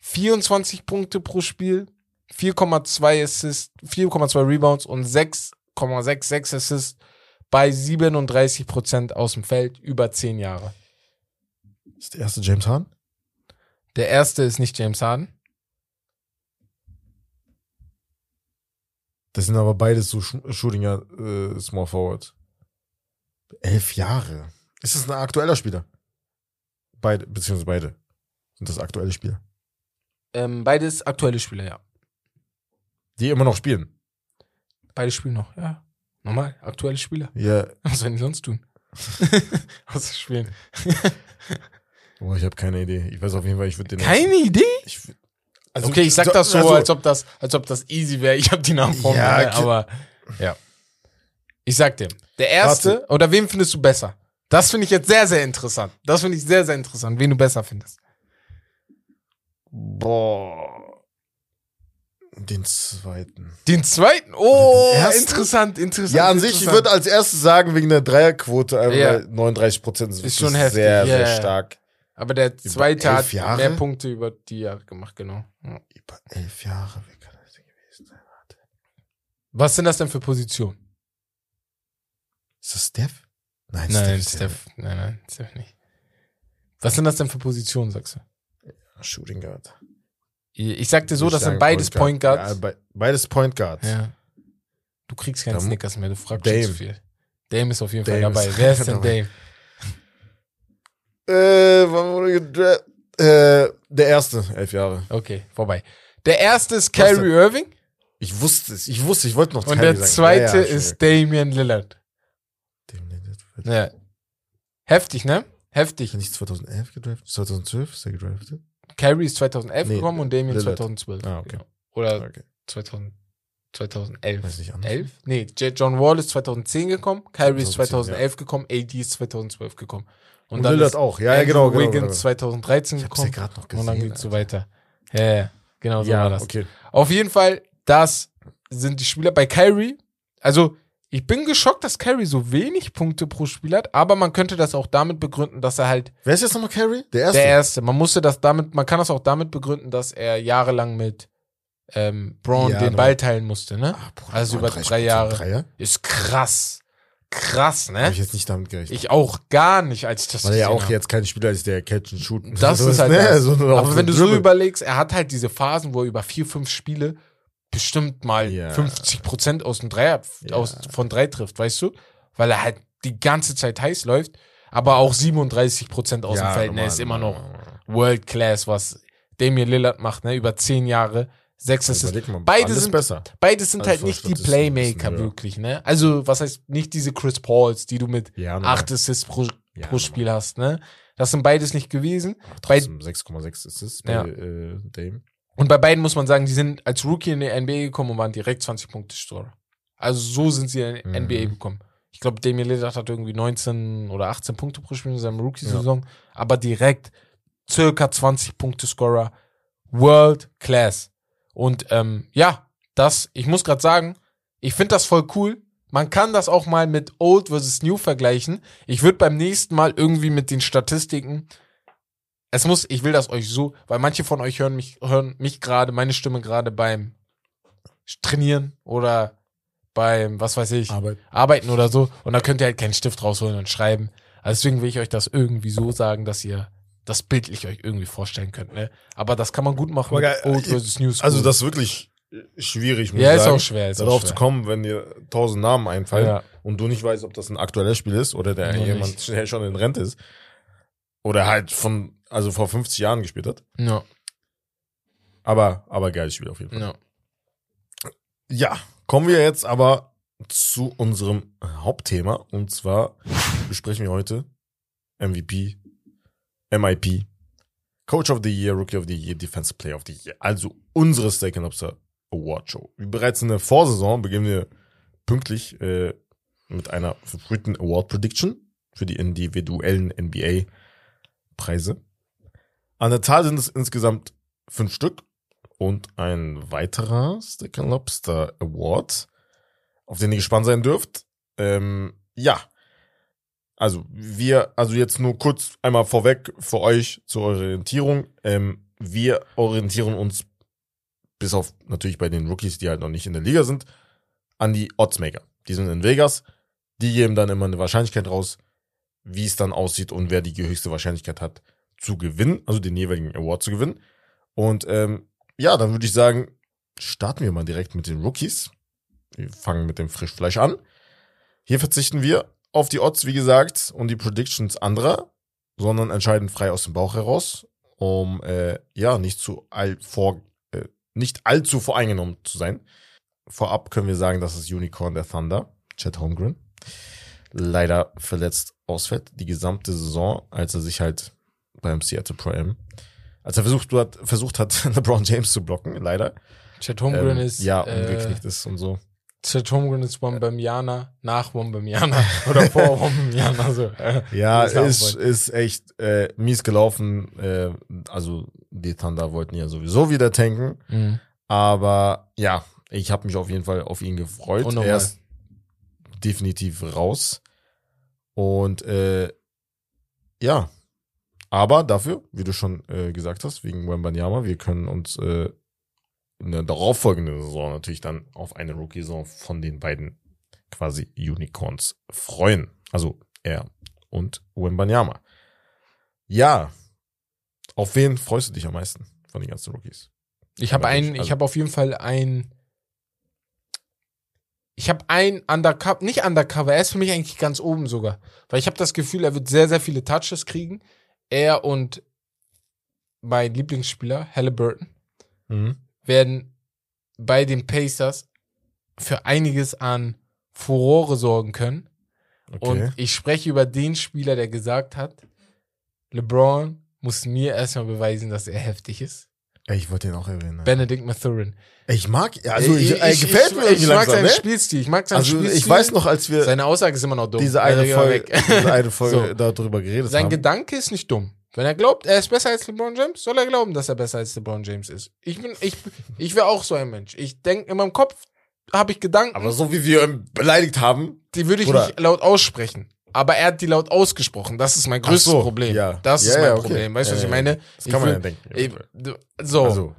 24 Punkte pro Spiel, 4,2 Assists, 4,2 Rebounds und 6,66 Assists bei 37% aus dem Feld über 10 Jahre. ist der erste James Harden? Der erste ist nicht James Harden. Das sind aber beides so Sh Shootinger äh, Small Forward. Elf Jahre. Ist das ein aktueller Spieler? Beide, beziehungsweise beide. Sind das aktuelle Spieler? Ähm, beides aktuelle Spieler, ja. Die immer noch spielen. Beide spielen noch, ja. Normal, aktuelle Spieler. Ja. Was sollen die sonst tun? Außer spielen. Boah, ich habe keine Idee. Ich weiß auf jeden Fall, ich würde den. Keine Idee? Ich, also, okay, ich sag das so, also, als ob das, als ob das easy wäre. Ich habe die Namen vor Ja, mir, ne? aber ja. Ich sag dir, der erste oder wen findest du besser? Das finde ich jetzt sehr, sehr interessant. Das finde ich sehr, sehr interessant, wen du besser findest. Boah. Den zweiten. Den zweiten? Oh, Den interessant, interessant. Ja, an sich, ich würde als erstes sagen, wegen der Dreierquote, Ja. weil 39 Prozent ist, Ist schon heftig, sehr, ja, sehr stark. Aber der zweite elf hat Jahre? mehr Punkte über die Jahre gemacht, genau. Ja. Über elf Jahre, wie kann das denn gewesen sein? Warte. Was sind das denn für Positionen? Ist das Steph? Nein, Nein, ist Steph, nein, nein, Steph nicht. Was sind das denn für Positionen, sagst du? Shooting Guard. Ich sag dir so, Ich das sind beides Point Guards. Ja, be beides Point Guards. Ja. Du kriegst keinen Snickers mehr, du fragst Dame. schon zu viel. Dame ist auf jeden Fall Dame dabei. ist Wer ist denn dabei. Dame? Äh, wann wurde gedraft? Äh, der erste, elf Jahre. Okay, vorbei. Der erste ist Kyrie? Irving Ich wusste es, ich wusste, ich wollte noch und Kyrie der sagen. zweite Ja, ja, ist Damian Lillard. Dem- dem- Ja. Heftig, ne? Heftig. Er nicht 2011 gedraftet? 2012 ist er gedraftet? Kyrie ist 2011 Nee, gekommen und Damian Lillard. 2012. Ah, okay. Genau. Oder Okay. 2000, 2011. Weiß nicht anders. 11? Nee. John Wall ist 2010 gekommen, Kyrie ist 2010, 2011 gekommen, AD ist 2012 gekommen. Und Lillard ist auch. Ja, ja, genau, genau, Wiggins genau. 2013 Ich hab's ja gekommen. gerade noch und gesehen. dann geht's so weiter. Ja, ja, genau so war Ja, das. okay. Auf jeden Fall, das sind die Spieler bei Kyrie. Also, ich bin geschockt, dass Kyrie so wenig Punkte pro Spiel hat, aber man könnte das auch damit begründen, dass er halt Wer ist jetzt nochmal Carrie? Der erste? der Erste. Man musste das damit, man kann das auch damit begründen, dass er jahrelang mit ähm, Braun Ja, den Ball teilen musste, ne? Ah, Bruder, Also über 39% drei Jahre. Ist krass. Krass, ne? ich jetzt nicht damit gerechnet. Ich auch gar nicht, als ich das Weil er ja auch hab. jetzt kein Spieler ist, der Catch and Shoot. Das ist halt das. sondern auch Aber wenn du so überlegst, er hat halt diese Phasen, wo er über vier, fünf Spiele bestimmt mal Ja. 50 Prozent aus dem Dreier, Ja. aus, von drei trifft, weißt du? Weil er halt die ganze Zeit heiß läuft, aber auch 37 Prozent aus dem Feld, ne, normal, ist immer noch. World Class, was Damian Lillard macht, ne, über zehn Jahre, sechs Assists. Überleg mal, Beide alles sind- besser. Beides sind Also halt nicht die Playmaker bisschen wirklich, ne? Also, was heißt nicht diese Chris Pauls, die du mit Ja, acht Assists pro, Ja, pro. Spiel hast, ne? Das sind beides nicht gewesen. Aber Bei, Trotzdem 6,6 Assists bei Ja. äh, Dame. und bei beiden muss man sagen, die sind als Rookie in die NBA gekommen und waren direkt 20 Punkte Scorer. Also so sind sie in die Mhm. NBA gekommen. Ich glaube, Damian Lillard hat irgendwie 19 oder 18 Punkte pro Spiel in seinem Rookie-Saison, aber direkt circa 20 Punkte Scorer. World Class. Und ähm, ja, das, ich muss gerade sagen, ich finde das voll cool. Man kann das auch mal mit Old versus New vergleichen. Ich würde beim nächsten Mal irgendwie mit den Statistiken es muss, ich will das euch so, weil manche von euch hören mich, hören mich gerade, meine Stimme gerade beim Trainieren oder beim, was weiß ich, Arbeit. arbeiten oder so. Und da könnt ihr halt keinen Stift rausholen und schreiben. Also deswegen will ich euch das irgendwie so sagen, dass ihr das bildlich euch irgendwie vorstellen könnt. Ne? Aber das kann man gut machen geil, Old versus New School. Also das ist wirklich schwierig, muss ja, ist sagen. auch schwer. Ist auch darauf schwer. zu kommen, wenn dir tausend Namen einfallen Ja. und du nicht weißt, ob das ein aktuelles Spiel ist oder der Noch jemand, nicht. der schon in Rente ist. Oder halt von, also vor 50 Jahren gespielt hat. Ja, Aber, aber geiles Spiel auf jeden Fall. ja. Ja, kommen wir jetzt aber zu unserem Hauptthema. Und zwar besprechen wir heute MVP, MIP, Coach of the Year, Rookie of the Year, Defensive Player of the Year. Also unsere Steak Lobster Award Show. Wie bereits in der Vorsaison beginnen wir pünktlich äh, mit einer verfrühten Award Prediction für die individuellen NBA-Preise. An der Zahl sind es insgesamt fünf Stück und ein weiterer Steak Lobster Award, auf den ihr gespannt sein dürft. Ähm, ja. Also, wir, also jetzt nur kurz einmal vorweg für euch zur Orientierung. Ähm, wir orientieren uns bis auf natürlich bei den Rookies, die halt noch nicht in der Liga sind, an die Oddsmaker. Die sind in Vegas. Die geben dann immer eine Wahrscheinlichkeit raus, wie es dann aussieht und wer die höchste Wahrscheinlichkeit hat zu gewinnen, also den jeweiligen Award zu gewinnen. Und ähm, ja, dann würde ich sagen, starten wir mal direkt mit den Rookies. Wir fangen mit dem Frischfleisch an. Hier verzichten wir auf die Odds, wie gesagt, und die Predictions anderer, sondern entscheiden frei aus dem Bauch heraus, um äh, ja nicht zu all vor, äh, nicht allzu voreingenommen zu sein. Vorab können wir sagen, dass das Unicorn der Thunder, Chet Holmgren, leider verletzt ausfällt, die gesamte Saison, als er sich halt beim Seattle Pro Am, als er versucht hat, versucht hat, LeBron James zu blocken, leider. Chet Holmgren Ähm, ist, ja, äh, umgeknickt ist und so. Chet Holmgren ist Wembanyama nach Wembanyama oder vor Wembanyama. So. Ja, ist ist, echt äh, mies gelaufen. Äh, also die Thunder wollten ja sowieso wieder tanken. Mhm. Aber ja, ich habe mich auf jeden Fall auf ihn gefreut. Unnormal. Er ist definitiv raus. Und äh, ja, aber dafür, wie du schon äh, gesagt hast, wegen Wembanyama, wir können uns äh, in der darauffolgenden Saison natürlich dann auf eine Rookie-Saison von den beiden quasi Unicorns freuen. Also er und Wembanyama. Ja, auf wen freust du dich am meisten von den ganzen Rookies? Ich habe einen, ich- also- ich habe auf jeden Fall ein, ich habe ein Undercover, nicht Undercover, er ist für mich eigentlich ganz oben sogar, weil ich habe das Gefühl, er wird sehr, sehr viele Touches kriegen. Er und mein Lieblingsspieler Halliburton Mhm. Werden bei den Pacers für einiges an Furore sorgen können. Okay. Und ich spreche über den Spieler, der gesagt hat, LeBron muss mir erstmal beweisen, dass er heftig ist. Ich wollte den auch erwähnen. ne? Benedict Mathurin. Ich mag, also ich, ey, gefällt mir ich, irgendwie ich mag langsam, seinen ne? Spielstil. Ich mag seinen Also Spielstil. ich weiß noch, als wir Seine Aussage ist immer noch dumm. diese eine Folge, diese eine Folge So. darüber geredet Sein haben. Gedanke ist nicht dumm. Wenn er glaubt, er ist besser als LeBron James, soll er glauben, dass er besser als LeBron James ist. Ich bin, ich, ich wäre auch so ein Mensch. Ich denke, in meinem Kopf habe ich Gedanken, Aber so wie wir ihn beleidigt haben, die würde ich Oder- nicht laut aussprechen. Aber er hat die laut ausgesprochen. Das ist mein größtes so, Problem. ja. Das ist Ja, mein ja, okay. Problem. Weißt du, was ich meine? das Ich kann man ja denken. Ich, so. Also,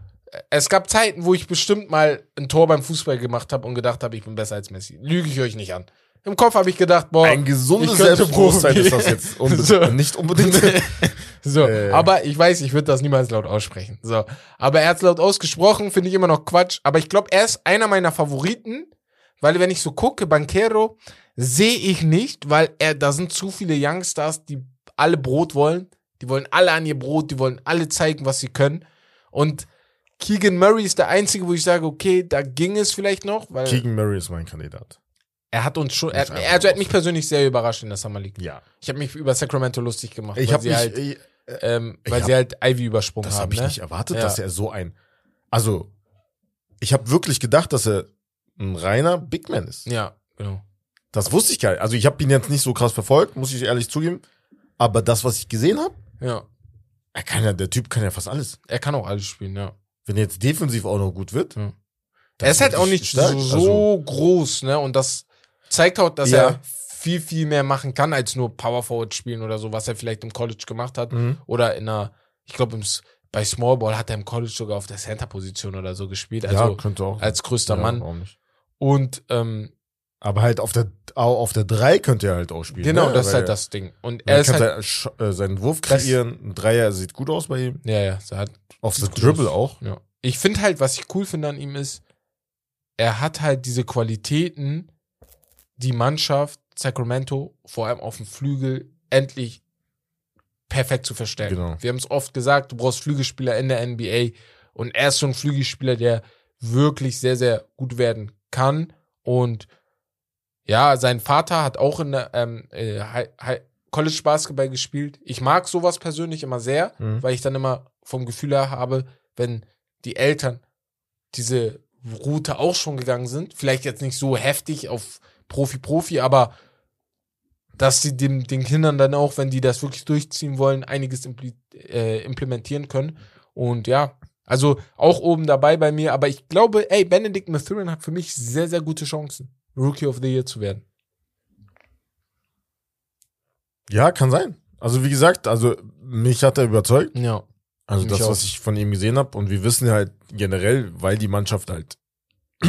Es gab Zeiten, wo ich bestimmt mal ein Tor beim Fußball gemacht habe und gedacht habe, ich bin besser als Messi. Lüge ich euch nicht an. Im Kopf habe ich gedacht, boah, ein gesundes Selbstbewusstsein ist das jetzt unbe So. nicht unbedingt. so, Äh. aber ich weiß, ich würde das niemals laut aussprechen. So, aber er hat laut ausgesprochen, finde ich immer noch Quatsch. Aber ich glaube, er ist einer meiner Favoriten, weil wenn ich so gucke, Banquero sehe ich nicht, weil er, da sind zu viele Youngstars, die alle Brot wollen. Die wollen alle an ihr Brot, die wollen alle zeigen, was sie können. Und Keegan Murray ist der einzige, wo ich sage, okay, da ging es vielleicht noch, weil Keegan Murray ist mein Kandidat. Er hat uns schon, er, Muss einfach er, er hat mich persönlich sehr überrascht in der Summer League. Ja. Ich habe mich über Sacramento lustig gemacht, Ich weil habe sie mich, halt, ich, ähm, ich weil hab- sie halt Ivy übersprungen das haben. habe ich ne? nicht erwartet, Ja. dass er so ein, also, ich habe wirklich gedacht, dass er ein reiner Big Man ist. Ja, genau. Das wusste ich gar nicht. Also ich habe ihn jetzt nicht so krass verfolgt, muss ich ehrlich zugeben. Aber das, was ich gesehen habe, Ja, er kann ja, der Typ kann ja fast alles. er kann auch alles spielen, ja. Wenn er jetzt defensiv auch noch gut wird. Ja. das er ist halt auch nicht stark. so, Also, so groß, ne? Und das zeigt auch, dass Ja. er viel, viel mehr machen kann, als nur Power Forward spielen oder so, was er vielleicht im College gemacht hat. Mhm. Oder in einer, ich glaube, bei Small Ball hat er im College sogar auf der Center-Position oder so gespielt. Also ja, könnte auch. als größter ja, Mann. Und ähm, Aber halt auf der, au- auf der 3 könnte er halt auch spielen. genau, ne? das ist halt das Ding. Und Er er ist kann halt, sch- äh, seinen Wurf kreieren. Ein Dreier sieht gut aus bei ihm. ja, ja, er hat Auf der Dribble aus. auch. Ja. Ich finde halt, was ich cool finde an ihm ist, er hat halt diese Qualitäten, die Mannschaft Sacramento vor allem auf dem Flügel endlich perfekt zu verstärken. Genau. Wir haben es oft gesagt, du brauchst Flügelspieler in der NBA und er ist so ein Flügelspieler, der wirklich sehr, sehr gut werden kann und ja, sein Vater hat auch in der ähm, äh, College Basketball gespielt. Ich mag sowas persönlich immer sehr, Mhm. weil ich dann immer vom Gefühl her habe, wenn die Eltern diese Route auch schon gegangen sind, vielleicht jetzt nicht so heftig auf Profi-Profi, aber dass sie dem, den Kindern dann auch, wenn die das wirklich durchziehen wollen, einiges äh, implementieren können. Und ja, also auch oben dabei bei mir, aber ich glaube, ey, Benedict Mathurin hat für mich sehr, sehr gute Chancen, Rookie of the Year zu werden. Ja, kann sein. Also wie gesagt, also mich hat er überzeugt. Ja. Also das, auch. was ich von ihm gesehen habe. Und wir wissen ja halt generell, weil die Mannschaft halt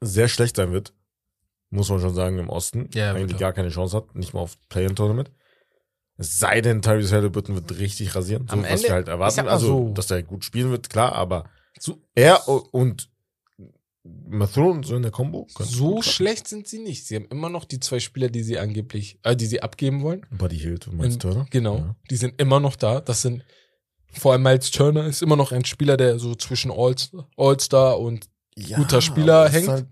sehr schlecht sein wird, muss man schon sagen, im Osten. Ja, eigentlich bitte. gar keine Chance hat, nicht mal auf Play-In-Tournament. Es sei denn, Tyrese Halliburton wird richtig rasieren. So, Am was Ende- wir halt ich erwarten. Also, so- dass er gut spielen wird, klar, aber So, er und Mathron so in der Combo. so schlecht sind sie nicht. Sie haben immer noch die zwei Spieler, die sie angeblich, äh, die sie abgeben wollen. Buddy Hield und Miles Turner. Genau. Ja. Die sind immer noch da. Das sind, vor allem Miles Turner ist immer noch ein Spieler, der so zwischen All- All-Star und, Ja, Guter Spieler hängt. Halt,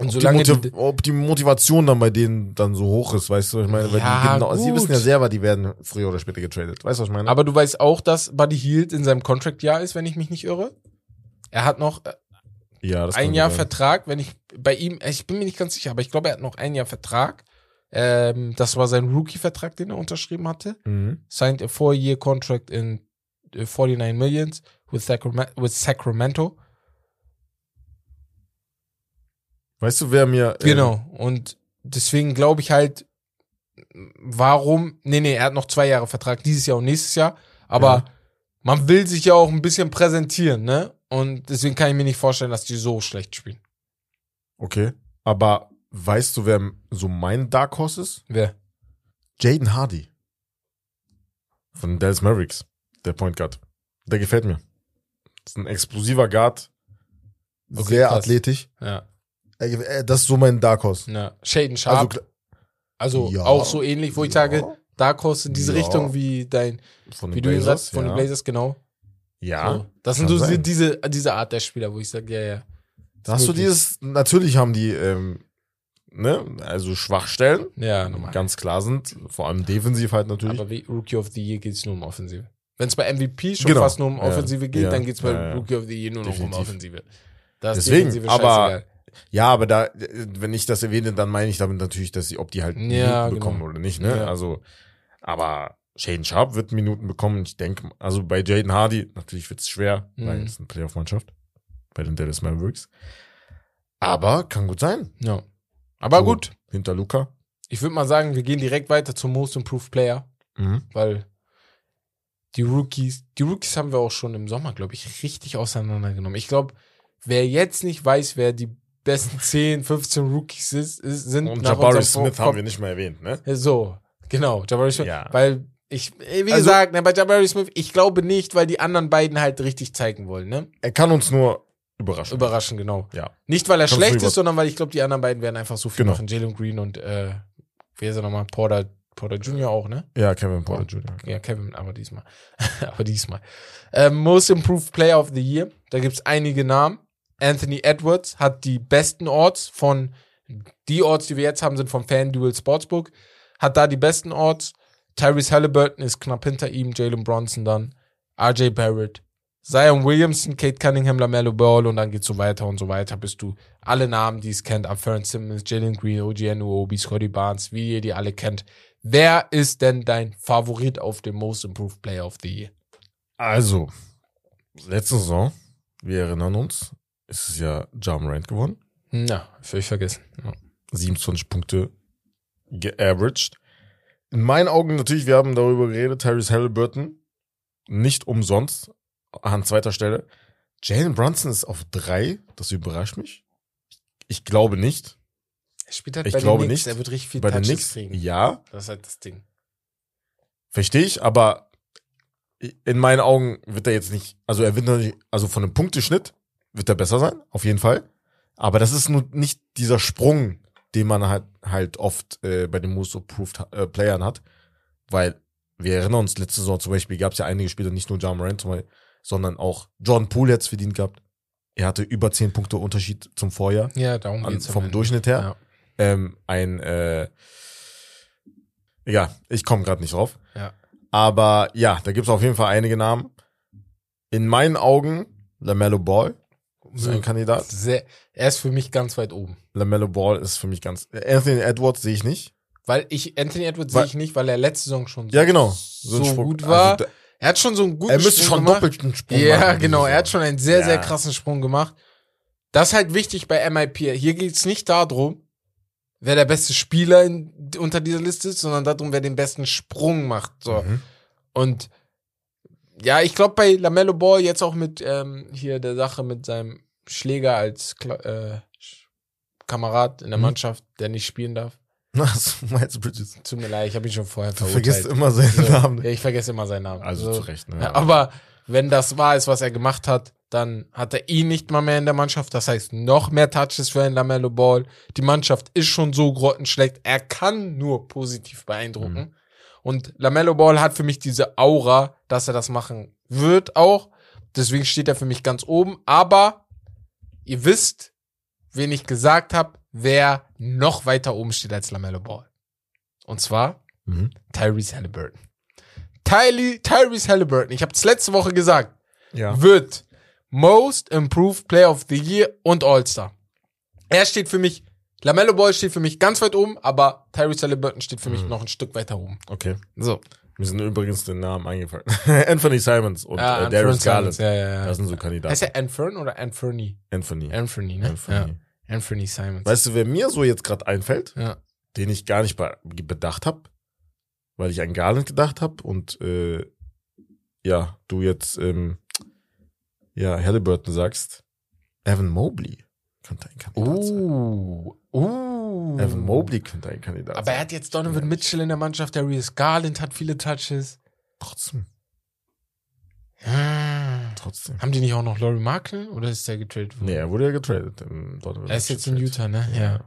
und ob, solange die die, Motiv ob die Motivation dann bei denen dann so hoch ist, weißt du, ich meine, weil Ja, die genau, sie wissen ja selber, die werden früher oder später getradet. Weißt du, was ich meine? aber du weißt auch, dass Buddy Hield in seinem Contract-Jahr ist, wenn ich mich nicht irre. Er hat noch äh, ja, ein Jahr sein. Vertrag, wenn ich bei ihm, ich bin mir nicht ganz sicher, aber ich glaube, er hat noch ein Jahr Vertrag. Ähm, das war sein Rookie-Vertrag, den er unterschrieben hatte. Mhm. Signed a four-year contract in äh, 49 millions with, Sacrament with Sacramento. Weißt du, wer mir. äh, Genau. Und deswegen glaube ich halt, warum, nee, nee, er hat noch zwei Jahre Vertrag, dieses Jahr und nächstes Jahr, aber Ja. man will sich ja auch ein bisschen präsentieren, ne? Und deswegen kann ich mir nicht vorstellen, dass die so schlecht spielen. Okay. Aber weißt du, wer so mein Dark Horse ist? Wer? Jaden Hardy. Von Dallas Mavericks. Der Point Guard. Der gefällt mir. ist ein explosiver Guard. Okay, sehr krass. athletisch. Ja. Äh, Das ist so mein Dark Horse. ja. Shaden Sharp. Also, Also, Ja. auch so ähnlich, wo ich Ja. sage, Dark Horse in diese Ja. Richtung wie dein, von wie du ihn Blazers, sagst, von ja. den Blazers, genau. Ja. So. Das kann sind so sein. diese, diese Art der Spieler, wo ich sage, ja, ja. Da hast du dieses, natürlich haben die, ähm, ne, also Schwachstellen, Ja, normal. ganz klar sind, vor allem defensiv halt natürlich. Aber wie Rookie of the Year geht es nur um Offensive. Wenn es bei MVP schon Genau. fast nur um Ja. Offensive geht, Ja. dann geht es bei Ja, ja. Rookie of the Year nur noch Definitiv. um Offensive. Da ist Deswegen, Defensive aber- scheißegal. Ja, aber da, wenn ich das erwähne, dann meine ich damit natürlich, dass sie, ob die halt Minuten Ja, bekommen genau. oder nicht, ne? Ja. Also, aber Shaden Sharp wird Minuten bekommen. Ich denke, also bei Jaden Hardy, natürlich wird es schwer, Mhm. weil es eine Playoff-Mannschaft bei den Dallas Mavericks. Aber kann gut sein. Ja. Aber So, gut, Hinter Luca. ich würde mal sagen, wir gehen direkt weiter zum Most Improved Player, Mhm. weil die Rookies, die Rookies haben wir auch schon im Sommer, glaube ich, richtig auseinandergenommen. Ich glaube, wer jetzt nicht weiß, wer die besten 10, 15 Rookies ist, ist sind Und Jabari Smith haben wir nicht mehr erwähnt, ne? So, genau, Jabari Smith. Ja. Weil ich, äh, wie Also- gesagt, ne, bei Jabari Smith, ich glaube nicht, weil die anderen beiden halt richtig zeigen wollen, ne? Er kann uns nur überraschen. Überraschen, genau. ja. Nicht, weil er Kannst du schlecht ist, sondern weil ich glaube, die anderen beiden werden einfach so viel Genau. machen. Jalen Green und, äh, wer ist er nochmal? Porter, Porter Jr. auch, ne? Ja, Kevin Porter Jr. Ja, Kevin, aber diesmal. aber diesmal. Ähm, Most Improved Player of the Year. Da gibt's einige Namen. Anthony Edwards hat die besten Orts von, die Orts, die wir jetzt haben, sind vom FanDuel Sportsbook. Hat da die besten Orts. Tyrese Halliburton ist knapp hinter ihm. Jalen Bronson dann. RJ Barrett. Zion Williamson, Kate Cunningham, LaMelo Ball und dann geht's so weiter und so weiter, bis du alle Namen, die es kennt, Abfern Simmons, Jalen Green, OG Anunoby, Scotty Barnes, wie ihr die alle kennt. Wer ist denn dein Favorit auf dem Most Improved Player of the Year? Also, letzte Saison, wir erinnern uns, ist es ja Ja Morant geworden. Na, völlig vergessen. Ja. 27 Punkte geaveraged. In meinen Augen natürlich, wir haben darüber geredet, Tyrese Halliburton nicht umsonst an zweiter Stelle. Jalen Brunson ist auf drei. Das überrascht mich. Ich glaube nicht. Er spielt halt Ich bei glaube den Knicks, nicht. er wird richtig viel Bei den Touches Knicks, kriegen. ja, Das ist halt das Ding. verstehe ich, aber in meinen Augen wird er jetzt nicht, also er wird noch nicht, also von einem Punkteschnitt wird er besser sein, auf jeden Fall. Aber das ist nur nicht dieser Sprung, den man halt, halt oft äh, bei den Most Approved äh, Playern hat. Weil wir erinnern uns, letzte Saison zum Beispiel gab es ja einige Spieler, nicht nur John Morant, sondern auch Jordan Poole jetzt verdient gehabt. Er hatte über 10 Punkte Unterschied zum Vorjahr, Ja, darum an, geht's vom Ende. Durchschnitt her. Ja. Ähm, ein, äh, ja, ich komme gerade nicht drauf. Ja. Aber ja, da gibt's auf jeden Fall einige Namen. In meinen Augen, LaMelo Ball ist ein Kandidat. Sehr, er ist für mich ganz weit oben. LaMelo Ball ist für mich ganz. Anthony Edwards sehe ich nicht. Weil ich, Anthony Edwards sehe ich nicht, weil er letzte Saison schon Ja, genau. so, Sprung. gut war. Also, er hat schon so einen guten er müsste Sprung schon gemacht. doppelten Sprung Ja, machen. genau. Er hat schon einen sehr, sehr Ja. krassen Sprung gemacht. Das ist halt wichtig bei MIP. Hier geht's nicht darum, wer der beste Spieler in, unter dieser Liste ist, sondern darum, wer den besten Sprung macht. So. Mhm. Und ja, ich glaube bei Lamello Ball jetzt auch mit ähm, hier der Sache mit seinem Schläger als äh, Kamerad in der Mhm. Mannschaft, der nicht spielen darf. Was, Miles Bridges. Tut mir leid, ich habe ihn schon vorher Du verurteilt. vergisst immer seinen so, Namen. Ja, ich vergesse immer seinen Namen. Also So. zu Recht, ne? Ja, aber wenn das wahr ist, was er gemacht hat, dann hat er ihn nicht mal mehr in der Mannschaft. Das heißt, noch mehr Touches für einen Lamello Ball. Die Mannschaft ist schon so grottenschlecht. Er kann nur positiv beeindrucken. Mhm. Und Lamello Ball hat für mich diese Aura, dass er das machen wird auch. Deswegen steht er für mich ganz oben. Aber ihr wisst, wen ich gesagt habe, wer noch weiter oben steht als Lamello Ball. Und zwar Mhm. Tyrese Halliburton. Tylee, Tyrese Halliburton, ich habe es letzte Woche gesagt, Ja. wird Most Improved Player of the Year und All-Star. Er steht für mich, Lamello Ball steht für mich ganz weit oben, aber Tyrese Halliburton steht für mich Mhm. noch ein Stück weiter oben. Okay. So. Mir sind übrigens den Namen eingefallen. Anthony Simons und Ja, äh, Darius Garland. Ja, ja, ja. Das sind so Kandidaten. Heißt er Anfern oder Anthony? Anthony. Anthony, ne? Anthony. Ja. Anthony Simons. Weißt du, wer mir so jetzt gerade einfällt, Ja. den ich gar nicht be bedacht habe, weil ich an Garland gedacht habe und äh, ja, du jetzt ähm, ja Halliburton sagst, Evan Mobley könnte ein Kandidat sein. Uh, uh. Evan Mobley könnte ein Kandidat Aber sein. er hat jetzt Donovan Mitchell in der Mannschaft, Darius Garland hat viele Touches. trotzdem, Ah. trotzdem. Haben die nicht auch noch Laurie Marklin oder ist der getradet worden? Nee, er wurde ja getradet. Im Donovan er ist jetzt in Utah, ne? Ja.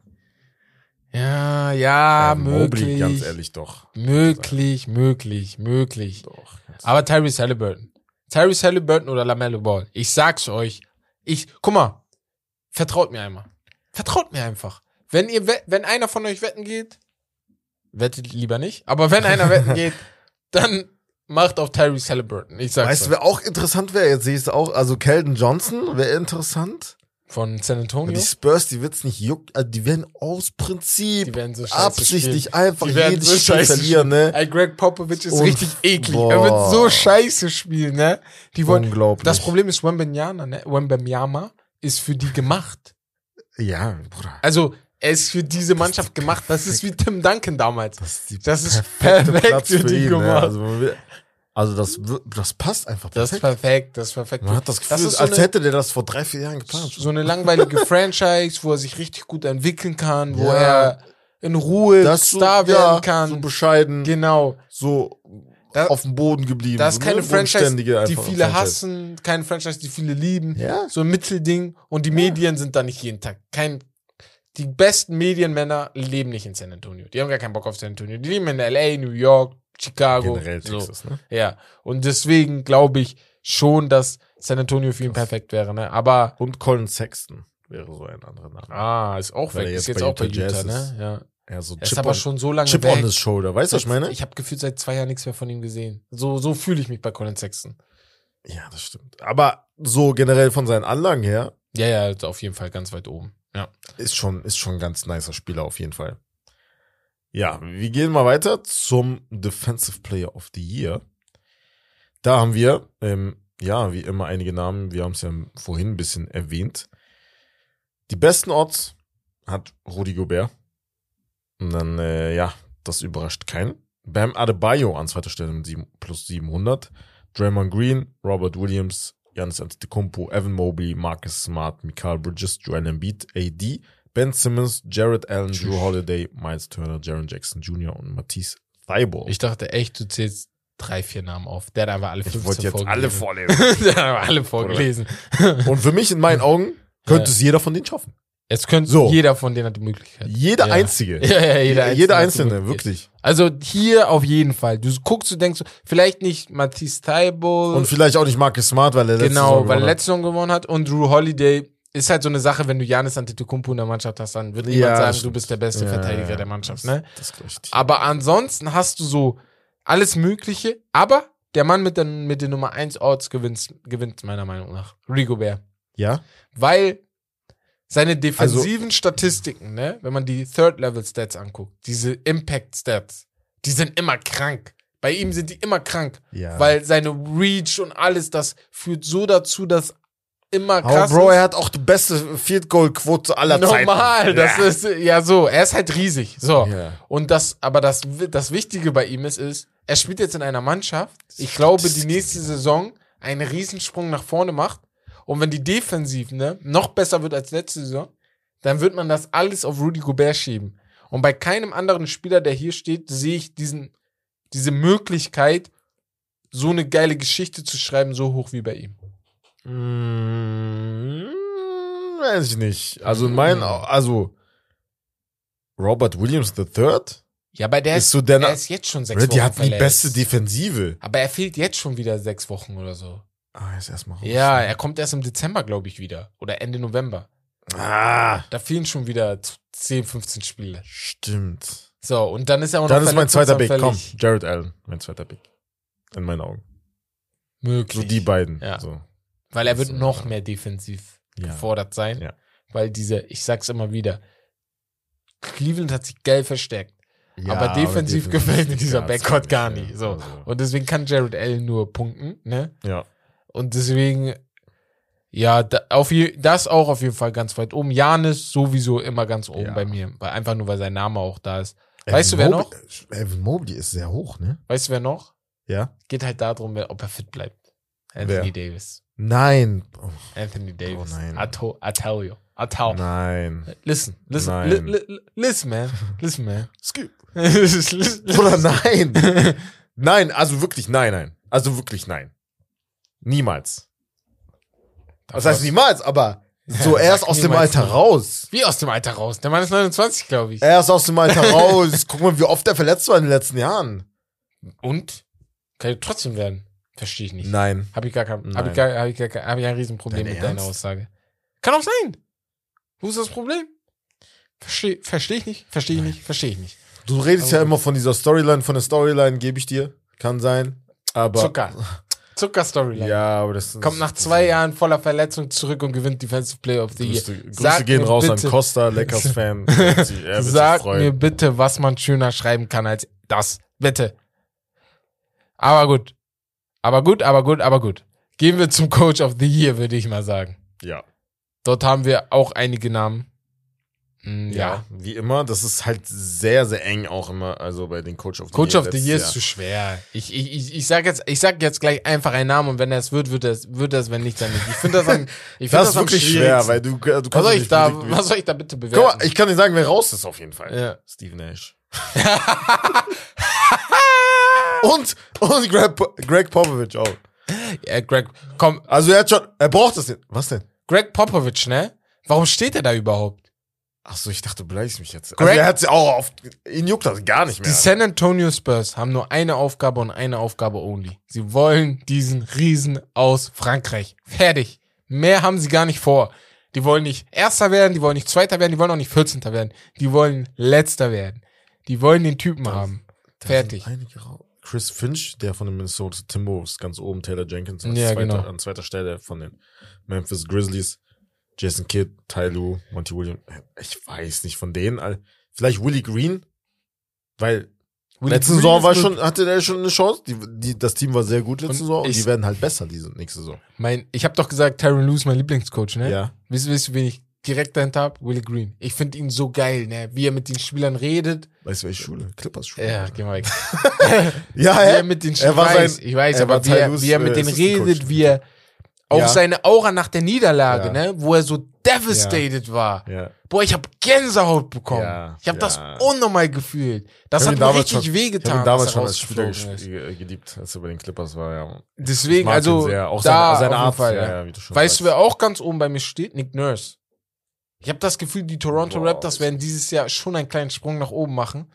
Ja, ja, Evan Mobley, möglich. ganz ehrlich, doch. Möglich, möglich, möglich. Doch. Aber Tyrese Halliburton. Tyrese Halliburton oder LaMelo Ball. Ich sag's euch. Ich, guck mal. Vertraut mir einmal. Vertraut mir einfach. Wenn ihr, wenn einer von euch wetten geht, wettet lieber nicht. Aber wenn einer wetten geht, dann macht auf Tyrese Halliburton. Ich sag's Weißt du, wer auch interessant wäre? Jetzt sehe ich es auch. Also Keldon Johnson wäre interessant. Von San Antonio. Die Spurs, die wird's nicht juckt. Also die werden aus Prinzip Die werden so absichtlich spielen. einfach Die jedes so Spiel verlieren, ne? Ey, Greg Popovich ist Und- richtig eklig. boah. Er wird so scheiße spielen, ne? Die wollen, Unglaublich. das Problem ist, Wembenyama, ne? Wembanyama ist für die gemacht. Ja, Bruder. Also, er ist für diese Mannschaft gemacht. Das ist wie Tim Duncan damals. Das ist, die Das ist perfekt Platz für für die ihn, ne? gemacht. Also, man will, also das, das passt einfach Das ist perfekt. perfekt, das ist perfekt. Man hat das Gefühl, ist so als eine, hätte der das vor drei, vier Jahren geplant. so eine langweilige Franchise, wo er sich richtig gut entwickeln kann, wo Ja. er in Ruhe das so- Star werden ja, kann. So bescheiden, genau. so Da- auf dem Boden geblieben. Das so, ist keine ne? Franchise, die viele Franchise. hassen, keine Franchise, die viele lieben. Ja. So ein Mittelding. Und die Medien sind da nicht jeden Tag. Kein, die besten Medienmänner leben nicht in San Antonio. Die haben gar keinen Bock auf San Antonio. Die leben in LA, New York, Chicago. Generell so. Texas, ne? Ja. Und deswegen glaube ich schon, dass San Antonio für ihn perfekt wäre, ne? Aber, Und Colin Sexton wäre so ein anderer Name. ah, ist auch Weil weg. Ist jetzt jetzt auch bei Utah Utah, ne? Ja. Ja, so Er ist aber on, schon so lange Chip weg. on his shoulder. Weißt du, was ich meine? Ich habe gefühlt seit zwei Jahren nichts mehr von ihm gesehen. So, so fühle ich mich bei Colin Sexton. Ja, das stimmt. Aber so generell von seinen Anlagen her Ja, ja, also auf jeden Fall ganz weit oben. Ja. ist schon, ist schon ein ganz nicer Spieler auf jeden Fall. Ja, wir gehen mal weiter zum Defensive Player of the Year. Da haben wir, ähm, ja, wie immer einige Namen. Wir haben es ja vorhin ein bisschen erwähnt. Die besten Odds hat Rudi Gobert. Und dann, äh, ja, das überrascht keinen. Bam Adebayo an zweiter Stelle mit sieben, plus 700. Draymond Green, Robert Williams, Giannis Antetokounmpo, Evan Mobley, Marcus Smart, Mikael Bridges, Joel Embiid, AD, Ben Simmons, Jared Allen, Drew Holiday, Miles Turner, Jaron Jackson Jr. und Matisse Thibault. Ich dachte echt, du zählst drei, vier Namen auf. Der hat einfach alle Ich 15 wollte jetzt alle vorgelesen. vorlesen. Der hat einfach alle vorgelesen. Und für mich in meinen Augen könnte Ja. es jeder von denen schaffen. Jetzt könnte So. jeder von denen hat die Möglichkeit. Jeder Ja. einzige. Ja, ja, jeder Einzelne. Jeder einzelne, wirklich. Also hier auf jeden Fall. Du guckst, du denkst, vielleicht nicht Matisse Thibault. Und vielleicht auch nicht Marcus Smart, weil er letzte genau, Saison weil er gewonnen hat. letzte Saison gewonnen hat. Und Drew Holiday ist halt so eine Sache, wenn du Janis Antetokounmpo in der Mannschaft hast, dann wird niemand Ja, sagen, du bist der beste Ja, Verteidiger der Mannschaft, das, ne? Das ich nicht. Aber ansonsten hast du so alles Mögliche. Aber der Mann mit, den mit den Nummer 1 Orts gewinnt, gewinnt meiner Meinung nach. Rigobert. Ja? Weil seine defensiven Statistiken, ne, wenn man die Third-Level-Stats anguckt, diese Impact-Stats, die sind immer krank. Bei ihm sind die immer krank. Ja. Weil seine Reach und alles, das führt so dazu, dass immer krass Bro, ist. er hat auch die beste Field Goal Quote aller Zeiten. Normal, das ja. ist ja so. Er ist halt riesig. So. Ja. Und das, aber das, das Wichtige bei ihm ist, ist, er spielt jetzt in einer Mannschaft. Ich glaube, die nächste Saison einen Riesensprung nach vorne macht. Und wenn die Defensiv ne, noch besser wird als letzte Saison, dann wird man das alles auf Rudy Gobert schieben. Und bei keinem anderen Spieler, der hier steht, sehe ich diesen, diese Möglichkeit, so eine geile Geschichte zu schreiben, so hoch wie bei ihm. Mm, weiß ich nicht. Also in meinen, Au- also Robert Williams III, Ja, aber der Ist so der- er ist jetzt schon sechs Wochen die hat die verletzt. beste Defensive. Aber er fehlt jetzt schon wieder sechs Wochen oder so. Ah, ist erstmal raus. Ja, er kommt erst im Dezember, glaube ich, wieder. Oder Ende November. Ah, Da fehlen schon wieder 10, 15 Spiele. stimmt. So, und dann ist er auch Dann noch ist mein zweiter Pick. Komm. Jared Allen, mein zweiter Pick. In meinen Augen. Möglich. So die beiden. Ja. So. Weil er wird So, noch ja. mehr defensiv Ja. gefordert sein. Ja. Weil diese, ich sag's immer wieder, Cleveland hat sich geil verstärkt. Ja, aber defensiv gefällt mir dieser Backcourt gar nicht. So. Also, Und deswegen kann Jared Allen nur punkten, ne? ja. Und deswegen, ja, auf je, das auch auf jeden Fall ganz weit oben. Janis sowieso immer ganz oben Ja. bei mir. Weil, einfach nur, weil sein Name auch da ist. Weißt Evan du, wer Mobley- Evan Mobley ist sehr hoch, ne? Weißt du, wer noch? Ja. Geht halt darum, wer- ob er fit bleibt. Anthony Davis. Nein. Oh, Anthony Davis. nein. I, tell you. I tell. nein. Listen, listen, Nein. li, li, li- listen, man. Listen, man. Skip. Oder nein. nein, also wirklich nein, nein. Also wirklich nein. Niemals. Was heißt niemals, aber so erst sag aus dem Alter raus. Wie aus dem Alter raus? Der Mann ist 29, glaube ich. Erst aus dem Alter raus. Guck mal, wie oft er verletzt war in den letzten Jahren. Und? Kann ich trotzdem werden? Verstehe ich nicht. Nein. Habe ich gar kein, hab ich gar, hab ich gar kein, hab ich ein Riesenproblem Dein mit deiner Ernst? Aussage. Kann auch sein. Wo ist das Problem? Verstehe versteh ich nicht, verstehe ich nicht, verstehe ich nicht. Du redest Aber ja immer von dieser Storyline, von der Storyline gebe ich dir. Kann sein. Aber. Zucker. Zucker-Storyline. Ja, aber das Kommt nach zwei Jahren voller Verletzung zurück und gewinnt Defensive Player of the Year. Grüße, Grüße gehen raus bitte- an Costa. Er er wird sich Sag mir bitte, was man schöner schreiben kann als das. Bitte. Aber gut. Aber gut, aber gut, aber gut. Gehen wir zum Coach of the Year, würde ich mal sagen. Ja. Dort haben wir auch einige Namen. Mm, ja. ja. Wie immer, das ist halt sehr, sehr eng auch immer, also bei den Coach of the Coach Year of the Year ist zu schwer. Ich, ich, ich, ich sag jetzt, ich sag jetzt gleich einfach einen Namen und wenn er es wird, wird er es, wird es, wenn nicht, dann nicht. Ich finde das am, ich finde Das das, wirklich schwer, weil du, du kannst was soll ich nicht da, was soll ich da bitte Guck bewerten? mal, ich kann dir sagen, wer raus ist auf jeden Fall. Ja. Steve Nash. und, und Greg, Greg Popovich auch. ja, Greg, komm, Also er hat schon, er braucht das nicht. Was denn? Greg Popovich, ne? Warum steht er da überhaupt? Ach so, ich dachte, du beleidigst mich jetzt. Greg- also er hat sie auch auf, ihn juckt das gar nicht Die mehr. San Antonio Spurs haben nur eine Aufgabe und eine Aufgabe only. Sie wollen diesen Riesen aus Frankreich. Fertig. Mehr haben sie gar nicht vor. Die wollen nicht Erster werden, die wollen nicht Zweiter werden, die wollen auch nicht 14. werden. Die wollen Letzter werden. Die wollen den Typen haben. Da Fertig. Chris Finch, der von den Minnesota Timberwolves ganz oben, Taylor Jenkins Ja, zweiter, genau. an zweiter Stelle von den Memphis Grizzlies, Jason Kidd, Ty Lue, Monty Williams. Ich weiß nicht von denen. Vielleicht Willie Green, weil Willie letzte Green Saison war schon, hatte der schon eine Chance. Die, die, das Team war sehr gut letzte Und Saison und die werden halt besser diese nächste Saison. Mein, ich habe doch gesagt, Tyron Lue ist mein Lieblingscoach, ne? Ja. Wisst, ihr, wen ich direkt dahinter habe? Willie Green. Ich finde ihn so geil, ne? Wie er mit den Spielern redet. Weißt du, welche Schule? Clippers Schule. Ja, geh mal weg. ja, er mit den Er war ich weiß, sein- ich weiß, er aber wie er, wie er mit äh, denen Coach. redet, wie er auch Ja. seine Aura nach der Niederlage, Ja. ne? Wo er so devastated war. Ja. Boah, ich habe Gänsehaut bekommen. Ja, ich habe das unnormal gefühlt. Das Ich hat mir richtig schon- Ich wehgetan. ihn damals schon als Spieler geliebt, als er bei den Clippers war, ja. Deswegen, Ich also, sehr. Auch da seine, seine Art, Fall, du schon Weißt du, wer auch ganz oben bei mir steht? Nick Nurse. Ich habe das Gefühl, die Toronto Boah. Raptors werden dieses Jahr schon einen kleinen Sprung nach oben machen.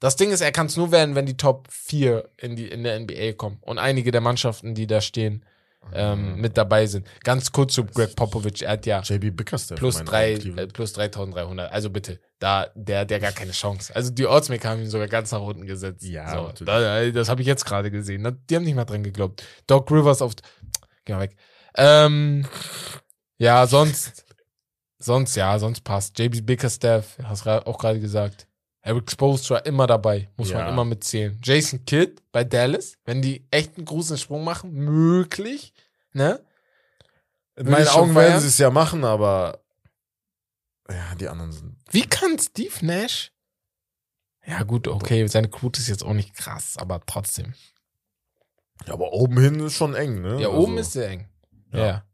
Das Ding ist, er kann es nur werden, wenn die Top 4 in, die, in der NBA kommen. Und einige der Mannschaften, die da stehen, ähm, mit dabei sind. Ganz kurz zu Greg Popovich. Er hat ja JB Bickerstaff. plus, drei, äh, plus 3300. Also bitte, da, der, der gar keine Chance. Also die Oddsmaker haben ihn sogar ganz nach unten gesetzt. Ja, so, da, äh, das habe ich jetzt gerade gesehen. Die haben nicht mal dran geglaubt. Doc Rivers auf. Geh mal weg. Ähm, ja, sonst, sonst, ja, sonst passt. JB Bickerstaff, hast ra- auch gerade gesagt. Eric Spoelstra immer dabei, muss man Ja. immer mitzählen. Jason Kidd bei Dallas, wenn die echt einen großen Sprung machen, möglich, ne? In meinen Augen werden sie es ja machen, aber ja, die anderen sind. Wie kann Steve Nash? Ja, gut, okay, seine Quote ist jetzt auch nicht krass, aber trotzdem. Ja, aber oben hin ist schon eng, ne? Ja, Also, oben ist sehr eng. Ja. Ja.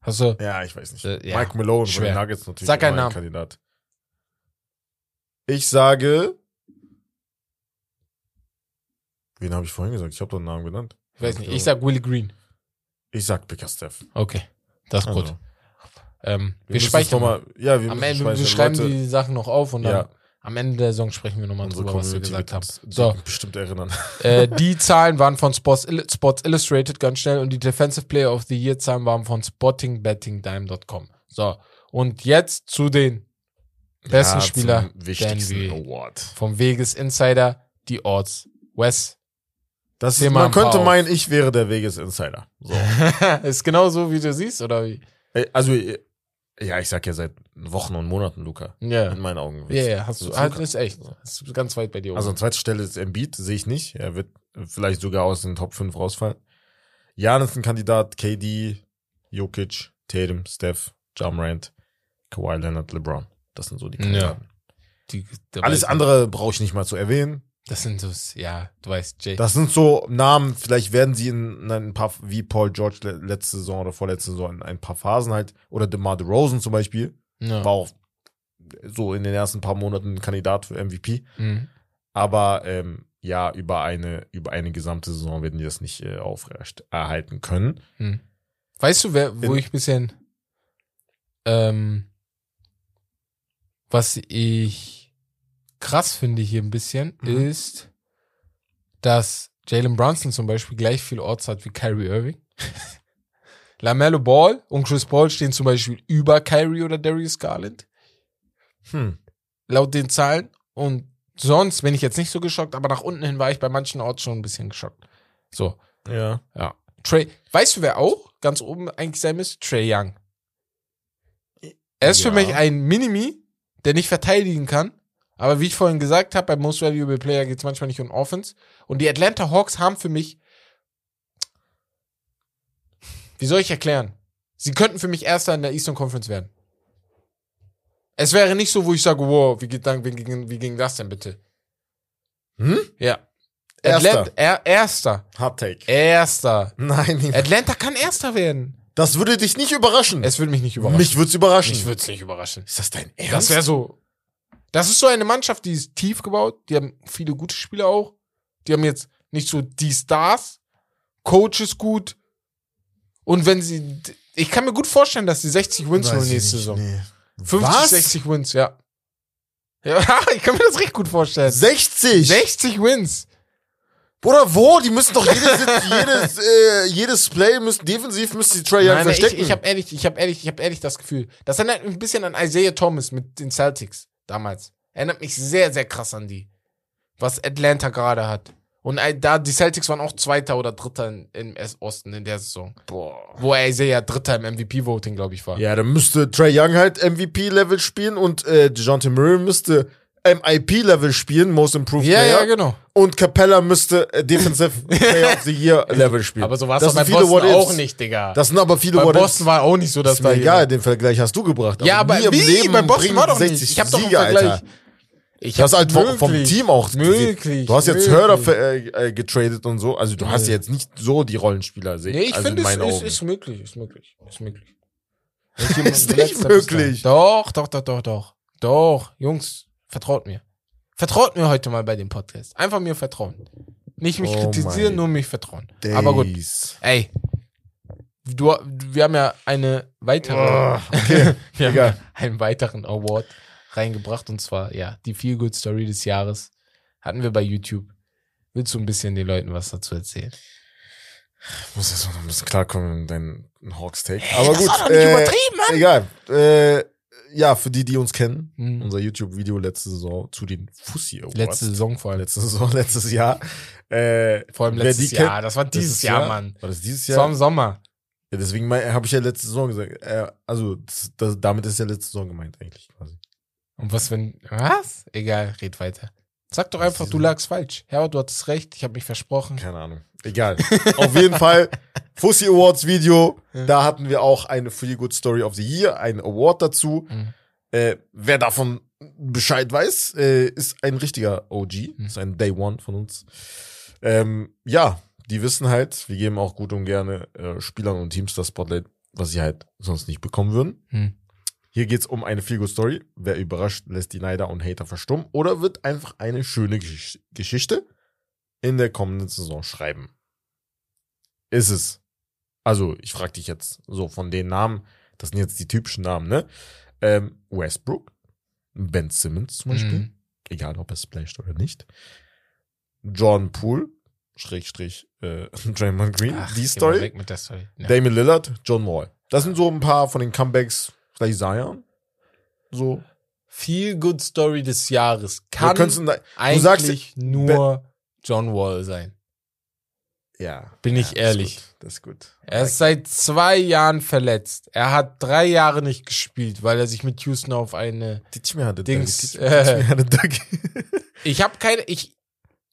Hast du. Ja, ich weiß nicht. Äh, ja, Mike Malone schwer. Nuggets natürlich Sag einen Namen. Kandidat. Ich sage. Wen habe ich vorhin gesagt? Ich habe doch einen Namen genannt. Ich weiß nicht, ich sag Willie Green. Ich sag Bickerstaff. Okay, das ist gut. Also, Ähm, wir, müssen speichern mal. Ja, wir Am Ende, wir speichern. schreiben Leute, die Sachen noch auf und dann Ja. am Ende der Saison sprechen wir nochmal drüber, was wir gesagt haben. So, bestimmt erinnern. äh, die Zahlen waren von Sports, Sports Illustrated ganz schnell und die Defensive Player of the Year Zahlen waren von spottingbettingdime.com. So, und jetzt zu den besten Ja, Spieler wichtigsten. Award. vom Vegas Insider, die Odds. Wes, Das ist, mal man könnte auf. meinen, ich wäre der Vegas Insider. So. ist genau so, wie du siehst, oder wie? Äh, also, äh, ja, ich sag ja seit Wochen und Monaten, Luca. Ja. In meinen Augen. Ja, ja, hast du. Das Halt, ist echt. Das ist ganz weit bei dir oben. Also an zweiter Stelle ist Embiid, sehe ich nicht. Er wird vielleicht sogar aus den Top 5 rausfallen. Janis ein Kandidat, KD, Jokic, Tatum, Steph, Jamrand, Kawhi Leonard, LeBron. Das sind so die Kandidaten. Die- der Alles andere brauche ich nicht mal zu erwähnen. Das sind so, ja, du weißt, Jay. Das sind so Namen, vielleicht werden sie in, in ein paar, wie Paul George le- letzte Saison oder vorletzte Saison, in ein paar Phasen halt, oder DeMar DeRozan zum Beispiel, ja. war auch so in den ersten paar Monaten ein Kandidat für MVP. Mhm. Aber ähm, ja, über eine, über eine gesamte Saison werden die das nicht äh, aufrecht erhalten können. Mhm. Weißt du, wer, wo In- ich ein bisschen, ähm, was ich krass finde hier ein bisschen, Mhm. ist, dass Jalen Brunson zum Beispiel gleich viel Orts hat wie Kyrie Irving. LaMelo Ball und Chris Paul stehen zum Beispiel über Kyrie oder Darius Garland. Hm. laut den Zahlen. Und sonst bin ich jetzt nicht so geschockt, aber nach unten hin war ich bei manchen Orts schon ein bisschen geschockt. So, Ja. ja. Trey, weißt du, wer auch ganz oben eigentlich sein müsste? Trey Young. Er ist Ja. für mich ein Minimi, der nicht verteidigen kann. Aber wie ich vorhin gesagt habe, beim Most Valuable Player geht es manchmal nicht um Offense. Und die Atlanta Hawks haben für mich. Wie soll ich erklären? Sie könnten für mich Erster in der Eastern Conference werden. Es wäre nicht so, wo ich sage, wow, wie, geht wie, ging, wie ging das denn bitte? Hm? Ja. Erster. Atlanta, er, Erster. Hard Take. Erster. Nein, Atlanta kann Erster werden. Das würde dich nicht überraschen. Es würde mich nicht überraschen. Mich würde es überraschen. Mich würde es nicht überraschen. ist das dein Das Ernst? wäre so. Das ist so eine Mannschaft, die ist tief gebaut. Die haben viele gute Spieler auch. Die haben jetzt nicht so die Stars. Coach ist gut. Und wenn sie. Ich kann mir gut vorstellen, dass sie 60 Wins holen nächste nicht, Saison. nee. 50, Was? 60 Wins, ja. Ja, ich kann mir das richtig gut vorstellen. 60? 60 Wins. Bruder, wo? Die müssen doch jedes, jedes, äh, jedes Play müssen defensiv müssen die Trey Young nein, ich, verstecken. ich habe ehrlich, ich habe ehrlich, ich habe ehrlich das Gefühl. Das erinnert mich ein bisschen an Isaiah Thomas mit den Celtics damals. Erinnert mich sehr, sehr krass an die. Was Atlanta gerade hat. Und äh, da, die Celtics waren auch Zweiter oder Dritter im Osten in der Saison. Boah. Wo Isaiah Dritter im MVP-Voting, glaube ich, war. Ja, dann müsste Trey Young halt MVP-Level spielen und äh, DeJounte Murray müsste MIP-Level spielen, Most Improved Ja, Player. ja, genau. Und Capella müsste äh, Defensive Player of the Year Level spielen. Aber so war es doch bei Boston auch nicht, Digga. Das sind aber viele bei. Boston war auch nicht so, dass ist mir egal, den Vergleich hast du gebracht. Ja, aber nie im wie? Leben bei Boston war doch 60 nicht. Ich habe doch einen Siege, Vergleich. Alter. Ich Das ist hab halt vom, vom möglich, Team auch. Möglich. Du hast jetzt möglich. Hörder äh, äh, getradet und so. Also du hast Nee. jetzt nicht so die Rollenspieler sehen. Nee, ich also finde, in es ist, ist möglich, ist möglich, ist möglich. Ist nicht möglich. Doch, doch, doch, doch, doch. Doch, Jungs, vertraut mir. Vertraut mir heute mal bei dem Podcast. Einfach mir vertrauen. Nicht mich Oh kritisieren, nur mich vertrauen. Aber gut, Days. ey. Du, wir haben ja eine weitere, Oh, okay. wir haben egal. einen weiteren Award reingebracht und zwar, ja, die Feel Good Story des Jahres hatten wir bei YouTube. Willst du ein bisschen den Leuten was dazu erzählen? Ich muss jetzt noch ein bisschen klarkommen in deinen Hawks Take. Aber gut. war doch nicht äh, übertrieben, Mann. Egal. Äh, ja, für die, die uns kennen, Hm. unser YouTube-Video letzte Saison zu den Fussi Awards. Letzte Saison vor allem. letzte Saison, letztes Jahr. Äh, Vor allem letztes Jahr. kennt- das war dieses letztes Jahr, Mann. War das dieses Das war Jahr? im Sommer. Ja, deswegen habe ich ja letzte Saison gesagt. Äh, also, das, das, damit ist ja letzte Saison gemeint eigentlich quasi. Und was wenn. Was? Egal, red weiter. Sag doch Was einfach, du lagst falsch. Herbert, du hattest recht, ich habe mich versprochen. Keine Ahnung. Egal. Auf jeden Fall, Fussi Awards Video. Da hatten wir auch eine Feel Good Story of the Year, einen Award dazu. Mhm. Äh, wer davon Bescheid weiß, äh, ist ein richtiger OG. Mhm. Ist ein Day One von uns. Ähm, ja, die wissen halt, wir geben auch gut und gerne äh, Spielern und Teams das Spotlight, was sie halt sonst nicht bekommen würden. Hm. Hier geht's um eine Feel Good Story. Wer überrascht, lässt die Neider und Hater verstummen oder wird einfach eine schöne Gesch Geschichte in der kommenden Saison schreiben. Ist es. Also, ich frage dich jetzt so von den Namen, das sind jetzt die typischen Namen, ne? Ähm, Westbrook, Ben Simmons zum Beispiel, Mhm. egal ob er splasht oder nicht. John Poole, Schrägstrich, äh, Draymond Green, Ach, die Story. Story. Ja. Damian Lillard, John Wall. Das sind so ein paar von den Comebacks, vielleicht Zion. So. Feel Good Story des Jahres kann in der- eigentlich sagst- nur John Wall sein. ja. Bin ich ja, ehrlich. Ist das ist gut. Er ist seit zwei Jahren verletzt. Er hat drei Jahre nicht gespielt, weil er sich mit Houston auf eine. Dings, äh. Ich habe keine. Ich,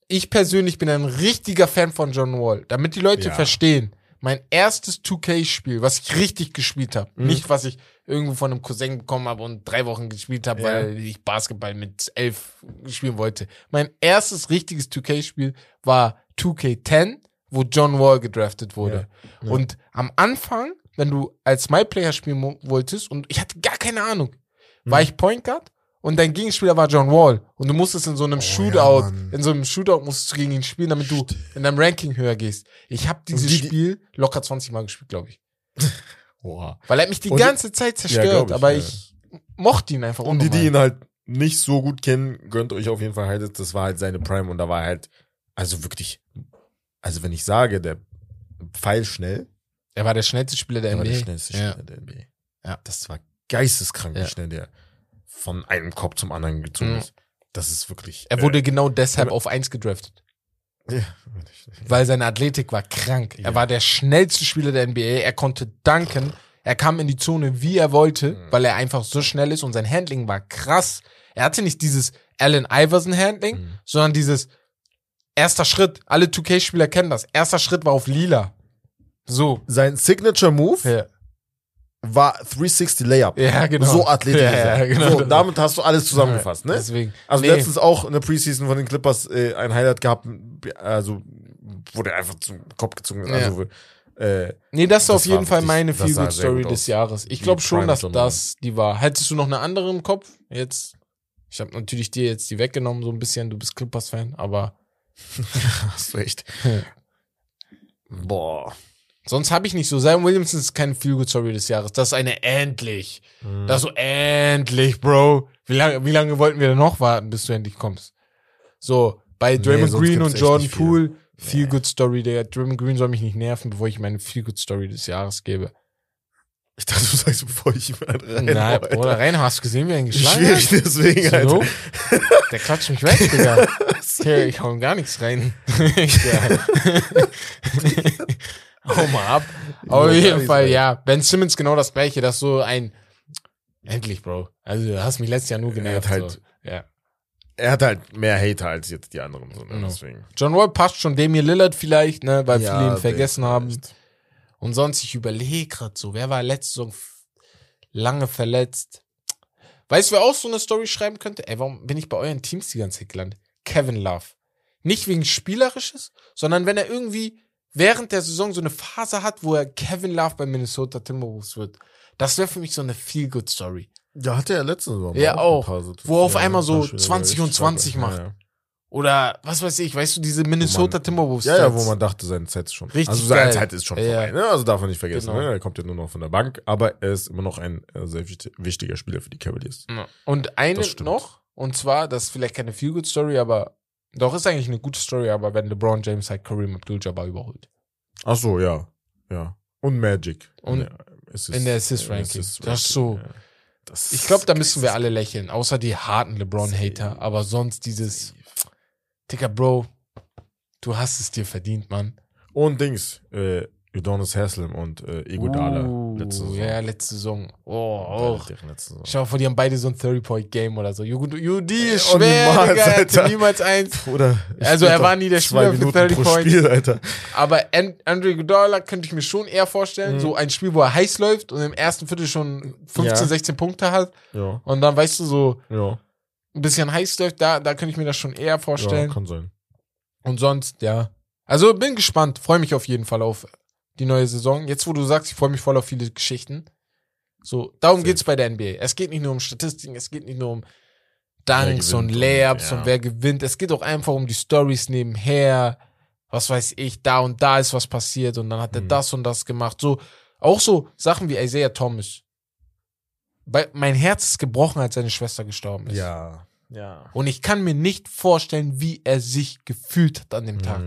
ich persönlich bin ein richtiger Fan von John Wall. Damit die Leute Ja. verstehen. Mein erstes 2K-Spiel, was ich richtig gespielt habe, Mhm. nicht was ich irgendwo von einem Cousin bekommen habe und drei Wochen gespielt habe, Ja. weil ich Basketball mit elf spielen wollte. Mein erstes richtiges 2K-Spiel war 2K10, wo John Wall gedraftet wurde. Ja. Und am Anfang, wenn du als MyPlayer spielen wolltest und ich hatte gar keine Ahnung, war Mhm. ich Point Guard und dein Gegenspieler war John Wall und du musstest in so einem Oh, Shootout, ja, in so einem Shootout musstest du gegen ihn spielen, damit du in deinem Ranking höher gehst. Ich habe dieses die- die- Spiel locker 20 Mal gespielt, glaube ich. Oha. Weil er mich die Und- ganze Zeit Ja, zerstört, ich, aber ja. ich mochte ihn einfach Und die, die ihn halt nicht so gut kennen, gönnt euch auf jeden Fall halt, das war halt seine Prime und da war halt, also wirklich, also wenn ich sage, der Pfeil schnell, Er war der schnellste Spieler der der war NBA. der schnellste ja. Spieler der NBA. Ja. Das war geisteskrank, wie Ja. schnell der von einem Kopf zum anderen gezogen Mhm. ist. Das ist wirklich. Er wurde genau Äh, deshalb auf 1 gedraftet. Ja, weil seine Athletik war krank. Ja. Er war der schnellste Spieler der NBA. Er konnte danken. Er kam in die Zone, wie er wollte, Mhm. weil er einfach so schnell ist und sein Handling war krass. Er hatte nicht dieses Allen Iverson Handling, Mhm. sondern dieses erster Schritt. Alle 2K-Spieler kennen das. Erster Schritt war auf lila. So. Sein Signature Move Ja, war 360 Layup. ja genau. So athletisch. Ja, ja, genau. so, damit hast du alles zusammengefasst, ne? Deswegen. Also Nee. letztens auch in der Preseason von den Clippers äh, ein Highlight gehabt, also der einfach zum Kopf gezogen ist. Also, äh, Nee, das ist Das auf jeden Fall meine das sah Feel Good sehr Story gut des aus. Jahres. Ich glaube schon, dass das die war. Hättest du noch eine andere im Kopf? Jetzt. Ich habe natürlich dir jetzt die weggenommen, so ein bisschen. Du bist Clippers-Fan, aber hast du echt. Boah. Sonst habe ich nicht so. Zion Williamson ist keine Feel Good Story des Jahres. Das ist eine endlich. Mhm. Das ist so endlich, Bro. Wie lange, wie lange wollten wir denn noch warten, bis du endlich kommst? So, bei Nee, Draymond sonst Green und Jordan. Poole, Feel Good Story. Der Draymond Green soll mich nicht nerven, bevor ich meine Feel Good Story des Jahres gebe. Ich dachte, du sagst, bevor ich ihn rein. Nein, Bruder, rein, hast du gesehen, wie er ihn geschlagen hat? Schwierig, deswegen, Alter. So? Der klatscht mich weg, Digga. Hier, ich hau ihm gar nichts rein. Hau mal ab. Auf jeden Fall, ja. Ben Simmons genau das gleiche. Das ist so ein. Endlich, Bro. Also, du hast mich letztes Jahr nur Er genervt. hat halt- so. Ja. er hat halt mehr Hater als jetzt die anderen. So, ne? Genau. Deswegen. John Wall passt schon, Damian Lillard vielleicht, ne, weil Ja, viele ihn vergessen der- haben. Und sonst, ich überlege gerade so, wer war letzte Saison lange verletzt? Weißt du, wer auch so eine Story schreiben könnte? Ey, warum bin ich bei euren Teams die ganze Zeit gelandet? Kevin Love. Nicht wegen Spielerisches, sondern wenn er irgendwie während der Saison so eine Phase hat, wo er Kevin Love bei Minnesota Timberwolves wird. Das wäre für mich so eine Feel-Good-Story. Ja, hatte er letzte Saison. Ja, auch. so- Wo auf ja, einmal so war schon 20 und richtig stark. 20 macht. Ja, ja. Oder was weiß ich, weißt du, diese Minnesota Timberwolves. Ja, ja, wo man dachte, seine Zeit ist schon. Richtig also seine geil. Zeit ist schon vorbei. Ne? Also darf man nicht vergessen. Genau. Ne? Er kommt ja nur noch von der Bank, aber er ist immer noch ein äh, sehr wichtig- wichtiger Spieler für die Cavaliers. Und eine noch, und zwar, das ist vielleicht keine Feel-Good-Story, aber doch ist eigentlich eine gute Story, aber wenn LeBron James halt Kareem Abdul-Jabbar überholt. Ach so, ja. Ja. Und Magic. Und in der Assist- in der Assist-Ranking. Assist- Das ist so- ja. Das Ich glaube, da müssen wir alle lächeln, außer die harten LeBron-Hater, aber sonst dieses, Digga, Bro, du hast es dir verdient, Mann. Und Dings, äh, Udonis Haslam und äh, Iguodala Uh, letzte Saison. Ja, letzte Saison. Oh, auch. deren letzte Saison. Schau mal, vor, die haben beide so ein 30-Point-Game oder so. UD ist Oh, schwer, niemals, Digga, er Alter. niemals eins. Bruder, Also, er war nie der zwei Spieler für Minuten 30 pro Points. Spiel, Alter. Aber An Andre Iguodala könnte ich mir schon eher vorstellen. Mhm. So ein Spiel, wo er heiß läuft und im ersten Viertel schon 15, Ja. 16 Punkte hat. Ja, Und dann, weißt du, so ja. ein bisschen heiß läuft, da, da könnte ich mir das schon eher Ja, vorstellen. kann sein. und sonst, ja. Also bin gespannt. Freue mich auf jeden Fall auf die neue Saison. Jetzt, wo du sagst, ich freue mich voll auf viele Geschichten. So, darum Safe. geht's bei der NBA. Es geht nicht nur um Statistiken, es geht nicht nur um Dunks und gewinnt und- Layups ja. und wer gewinnt. Es geht auch einfach um die Stories nebenher. Was weiß ich, da und da ist was passiert und dann hat er Mhm. das und das gemacht. So, auch so Sachen wie Isaiah Thomas. Bei, mein Herz ist gebrochen, als seine Schwester gestorben ist. Ja, ja. Und ich kann mir nicht vorstellen, wie er sich gefühlt hat an dem Tag.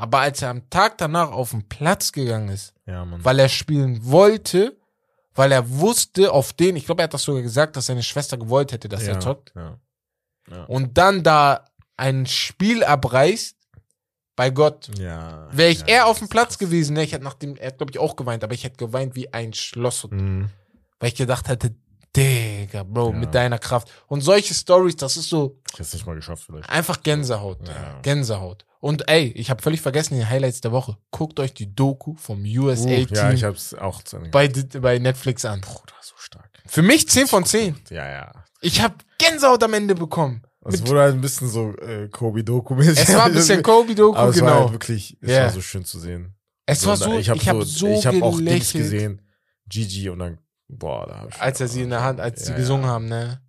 Aber als er am Tag danach auf den Platz gegangen ist, Ja, weil er spielen wollte, weil er wusste, auf den, ich glaube, er hat das sogar gesagt, dass seine Schwester gewollt hätte, dass ja, er zockt. Ja. Und dann da ein Spiel abreißt, bei Gott, wäre ich eher auf dem Platz gewesen, ne, ich hätte nach dem, er hat, glaube ich, auch geweint, aber ich hätte geweint wie ein Schloss, Mhm. weil ich gedacht hätte, Digga, Bro, mit deiner Kraft. Und solche Stories, das ist so, Ich hätte es nicht mal geschafft, vielleicht. Einfach Gänsehaut. Gänsehaut. Und ey, ich habe völlig vergessen die Highlights der Woche. Guckt euch die Doku vom USA-Team Uh, ja, ich hab's auch zu bei, bei Netflix an. Bruder, so stark. Für mich 10 von 10. Ja, ja. Ich habe Gänsehaut am Ende bekommen. Es wurde halt ein bisschen so äh, Kobe-Doku-mäßig. Es war ein bisschen Kobe-Doku, Aber es war genau. halt wirklich, es Ja. war so schön zu sehen. es war so, ich habe hab hab so, ich hab auch Dings gesehen. Gigi und dann, boah, da hab ich als er sie in der Hand, als sie Ja, gesungen ja. haben, ne?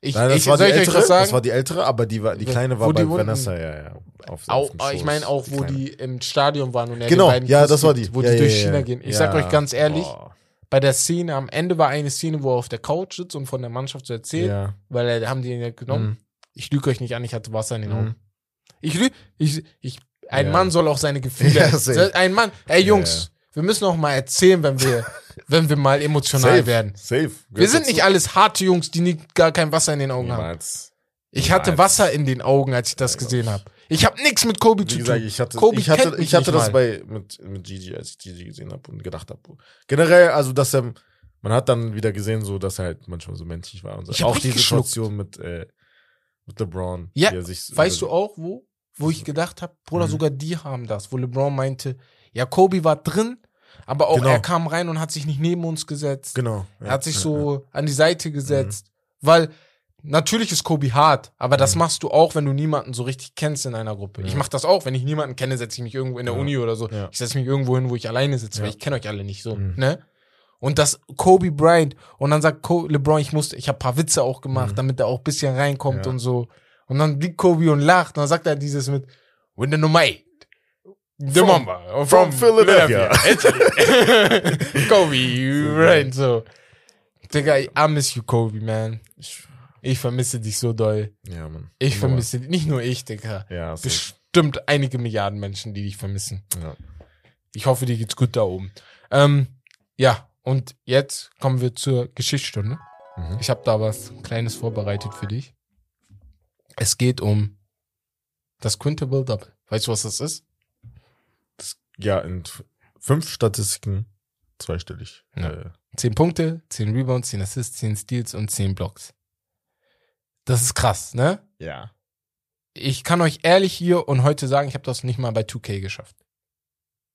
Ich, Nein, das ich war die ältere, sagen? das war die ältere, aber die, war, die kleine war die bei unten- Vanessa, ja, ja. Auf, auch, auf ich meine auch, wo Kleine. die im Stadion waren und er Genau, den beiden ja, das war gibt, die. Wo ja, die ja, durch ja, China gehen. Ich sag euch ganz ehrlich, boah. bei der Szene, am Ende war eine Szene, wo er auf der Couch sitzt und von der Mannschaft so erzählt, Ja. weil er, haben die ihn ja genommen. Mhm. Ich lüge euch nicht an, ich hatte Wasser in den Mhm. Augen. Ich lüge, ich, ich, ein. Mann soll auch seine Gefühle, ein Mann, ey Jungs, wir müssen auch mal erzählen, wenn wir, wenn wir mal emotional Safe, werden. Safe. Wir sind nicht alles harte Jungs, die nie, gar kein Wasser in den Augen haben. Niemals. Ich hatte Niemals. Wasser in den Augen, als ich das Ja, gesehen habe. Ich habe nichts mit Kobe Wie zu gesagt, tun. ich hatte, Kobe ich hatte, ich hatte das mal. bei, mit, mit Gigi, als ich Gigi gesehen habe und gedacht habe. Generell, also, dass er, man hat dann wieder gesehen, so, dass er halt manchmal so menschlich war und so. Auch die. Situation mit, äh, mit LeBron. Ja, Weißt du auch, wo? Wo ich gedacht habe, Bruder, Mhm. sogar die haben das, wo LeBron meinte, ja, Kobe war drin, aber auch Genau. er kam rein und hat sich nicht neben uns gesetzt. Genau. Er hat sich ja, so an die Seite gesetzt, Mhm. weil natürlich ist Kobi hart, aber das machst du auch, wenn du niemanden so richtig kennst in einer Gruppe. Ich Ja. mach das auch, wenn ich niemanden kenne, setze ich mich irgendwo in der Ja. Uni oder so. Ja. Ich setze mich irgendwo hin, wo ich alleine sitze, weil Ja. ich kenne euch alle nicht so, Mhm. ne? Und das Kobe Bryant und dann sagt LeBron, ich musste, ich habe paar Witze auch gemacht, Mhm. damit er auch ein bisschen reinkommt Ja. und so. Und dann liegt Kobe und lacht und dann sagt er dieses mit the number eight. The From- Mamba. from Philadelphia. Philadelphia. Kobe Bryant, so. Digga, I miss you, Kobe, man. Ich, vermisse dich so doll. ja, Mann. Ich vermisse dich. Nicht nur ich, Digga. Ja, safe. Bestimmt einige Milliarden Menschen, die dich vermissen. ja. Ich hoffe, dir geht's gut da oben. Ähm, ja, und jetzt kommen wir zur Geschichtsstunde. Mhm. Ich habe da was Kleines vorbereitet für dich. Es geht um das Quintable Double. Weißt du, was das ist? Ja, in fünf Statistiken zweistellig. Ja. Äh, 10 Punkte, 10 Rebounds, 10 Assists, 10 Steals und 10 Blocks. Das ist krass, ne? ja. ich kann euch ehrlich hier und heute sagen, ich habe das nicht mal bei 2K geschafft.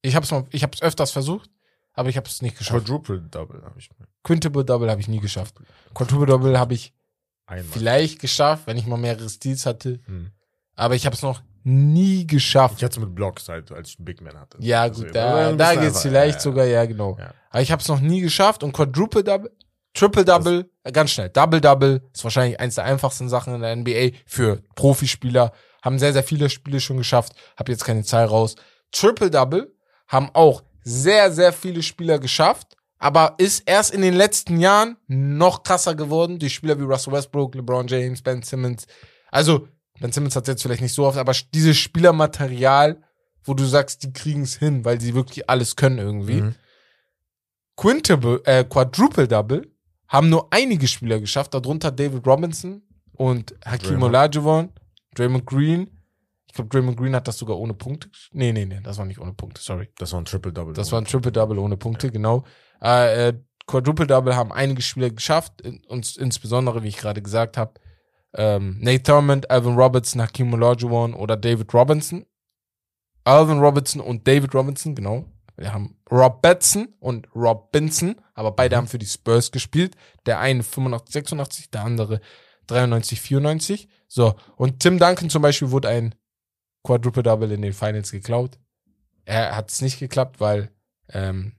Ich habe es mal, ich habe es öfters versucht, aber ich habe es nicht geschafft. Quadruple Double habe ich mal. Quintuple Double habe ich nie geschafft. Quadruple Double habe ich Einmal. vielleicht geschafft, wenn ich mal mehrere Steals hatte, Hm. aber ich habe es noch nie geschafft. Ich hatte es mit Blocks halt, als ich Big Man hatte. Ja, Also, gut, war da, da geht's einfach, vielleicht ja, sogar, ja, genau. Ja. Aber ich habe es noch nie geschafft und Quadruple Double, Triple Double, äh, ganz schnell, Double Double ist wahrscheinlich eins der einfachsten Sachen in der NBA für Profispieler. Haben sehr, sehr viele Spiele schon geschafft. Hab jetzt keine Zahl raus. Triple Double haben auch sehr, sehr viele Spieler geschafft, aber ist erst in den letzten Jahren noch krasser geworden durch Spieler wie Russell Westbrook, LeBron James, Ben Simmons. Also, Ben Simmons hat jetzt vielleicht nicht so oft, aber dieses Spielermaterial, wo du sagst, die kriegen es hin, weil sie wirklich alles können irgendwie. Mhm. Quintuple, äh, Quadruple Double haben nur einige Spieler geschafft, darunter David Robinson und Hakim Draymond. Olajuwon, Draymond Green. Ich glaube, Draymond Green hat das sogar ohne Punkte. Nee, nee, nee, das war nicht ohne Punkte, sorry. Das war ein Triple Double. Das war ein Triple Double ohne Punkte, genau. Äh, äh, Quadruple Double haben einige Spieler geschafft, in, uns insbesondere, wie ich gerade gesagt habe, ähm, Nate Thurmond, Alvin Robertson, Hakim Olajuwon oder David Robinson. Alvin Robinson und David Robinson, genau. Wir haben Rob Betson und Robinson, aber beide haben für die Spurs gespielt. Der eine 85, 86, der andere 93, 94. So, und Tim Duncan zum Beispiel wurde ein Quadruple Double in den Finals geklaut. Er hat es nicht geklappt, weil ähm,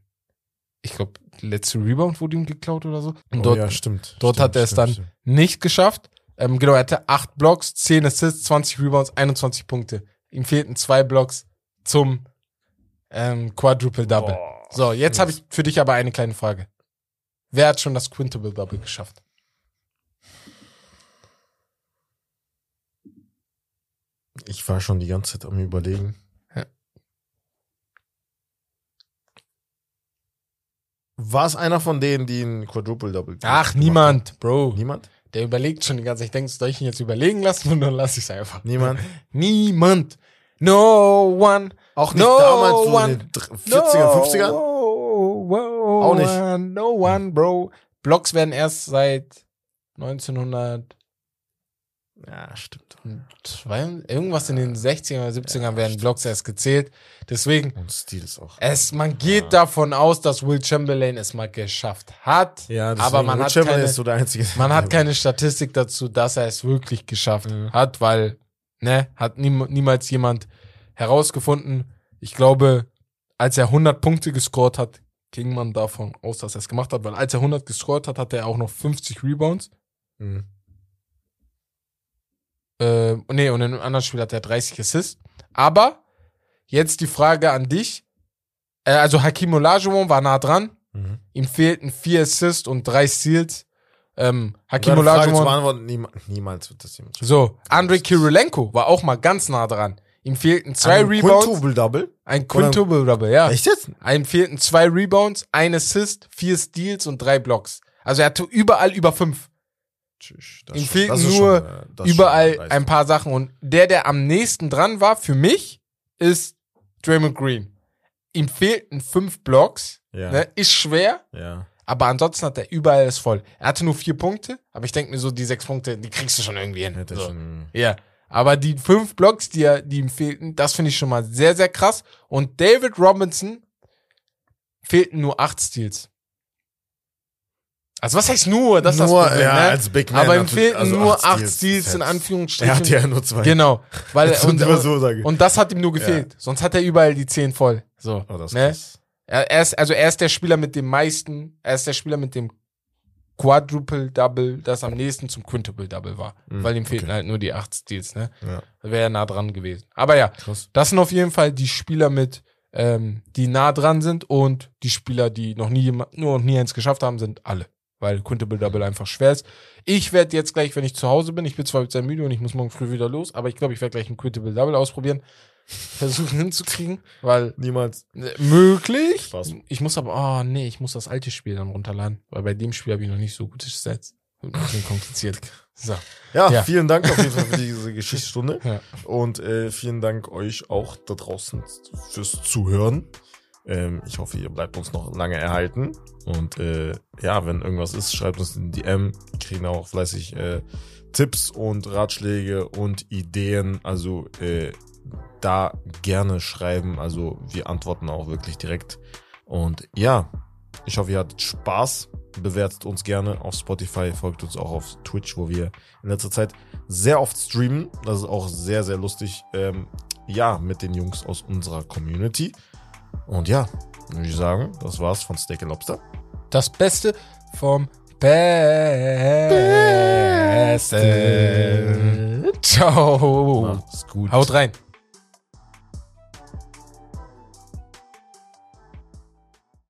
ich glaube, letzte Rebound wurde ihm geklaut oder so. Und Oh, dort ja, stimmt. dort stimmt, hat er es dann stimmt. nicht geschafft. Ähm, genau, er hatte 8 Blocks, 10 Assists, 20 Rebounds, 21 Punkte. Ihm fehlten zwei Blocks zum ähm, Quadruple Double. Boah. So, jetzt habe ich für dich aber eine kleine Frage. Wer hat schon das Quintuple Double geschafft? Ich war schon die ganze Zeit am überlegen. Ja. War es einer von denen, die ein Quadruple Double Ach, niemand, Bro. Niemand? Der überlegt schon die ganze Zeit. Ich denke, soll ich ihn jetzt überlegen lassen und dann lasse ich es einfach. Niemand? Niemand. No one. Auch nicht No damals so one. in den dr- 40er, 50er? No, Auch nicht. One, no one, Bro. Blocks werden erst seit 1900 Ja, stimmt. zwei, irgendwas in den 60er oder 70ern werden Blocks erst gezählt. Deswegen, Und Stil ist auch. es, man geht davon aus, dass Will Chamberlain es mal geschafft hat. Ja, aber man Will hat, Chamberlain keine, ist so der einzige. man hat keine Statistik dazu, dass er es wirklich geschafft Mhm. hat, weil, ne, hat niem, niemals jemand herausgefunden. Ich glaube, als er 100 Punkte gescored hat, ging man davon aus, dass er es gemacht hat, weil als er 100 gescored hat, hatte er auch noch 50 Rebounds. Mhm. Äh, nee, und in einem anderen Spiel hat er 30 Assists. Aber jetzt die Frage an dich. Äh, also Hakim Olajuwon war nah dran. Mhm. Ihm fehlten vier Assists und drei Steals. Ähm, Hakim Olajuwon. niema- niemals wird das jemand. So, Andrei Kirilenko war auch mal ganz nah dran. Ihm fehlten zwei Ein Rebounds, Quintuple Double? ein Quintuple Double, ja. Echt jetzt? Ihm fehlten zwei Rebounds, ein Assist, vier Steals und drei Blocks. Also er hatte überall über fünf. Das Ihm fehlten das nur schon, äh, das überall ein paar Sachen. Und der, der am nächsten dran war für mich, ist Draymond Green. Ihm fehlten fünf Blocks. Ja. Ne? Ist schwer, Ja. aber ansonsten hat er überall alles voll. Er hatte nur vier Punkte, aber ich denke mir so, die sechs Punkte, die kriegst du schon irgendwie hin. So. schon. Ja. Aber die fünf Blocks, die, er, die ihm fehlten, das finde ich schon mal sehr, sehr krass. Und David Robinson fehlten nur acht Steals. Also was heißt nur? Das ist das Nur, Problem, ja, ne? als Big Man Aber ihm fehlten Also nur acht Steals, Steals in. Anführungsstrichen. Er hatte ja nur zwei. Genau. Weil, und, so und das hat ihm nur gefehlt. Sonst hat er überall die zehn voll. So. Oh, das ne? krass. Er, ist, also er ist der Spieler mit dem meisten, er ist der Spieler mit dem Quadruple Double, das am nächsten zum Quintuple Double war. Mhm, weil ihm fehlten okay. halt nur die acht Steals, ne? Ja, Da wäre er nah dran gewesen. Aber ja, krass. das sind auf jeden Fall die Spieler mit, ähm, die nah dran sind und die Spieler, die noch nie, nur noch nie eins geschafft haben, sind alle. Weil Quintable Double einfach schwer ist. Ich werde jetzt gleich, wenn ich zu Hause bin, ich bin zwar jetzt sehr müde und ich muss morgen früh wieder los, aber ich glaube, ich werde gleich ein Quintable Double ausprobieren. Versuchen hinzukriegen, weil Niemals. äh, möglich. Spaß. Ich muss aber, oh nee, ich muss das alte Spiel dann runterladen, weil bei dem Spiel habe ich noch nicht so gute Stats. Ein bisschen kompliziert. So. Ja, Ja. vielen Dank auf jeden Fall für diese Geschichtsstunde. Ja. Und äh, vielen Dank euch auch da draußen fürs Zuhören. Ähm, ich hoffe, ihr bleibt uns noch lange erhalten. Und äh, ja, wenn irgendwas ist, schreibt uns in DM. Wir kriegen auch fleißig äh, Tipps und Ratschläge und Ideen. Also äh, da gerne schreiben. Also wir antworten auch wirklich direkt. Und ja, ich hoffe, ihr hattet Spaß. Bewertet uns gerne auf Spotify, folgt uns auch auf Twitch, wo wir in letzter Zeit sehr oft streamen. Das ist auch sehr, sehr lustig. Ähm, ja, mit den Jungs aus unserer Community. Und ja, würde ich sagen, das war's von Steak Lobster. Das Beste vom Besten. Ciao. Macht's gut. Haut rein.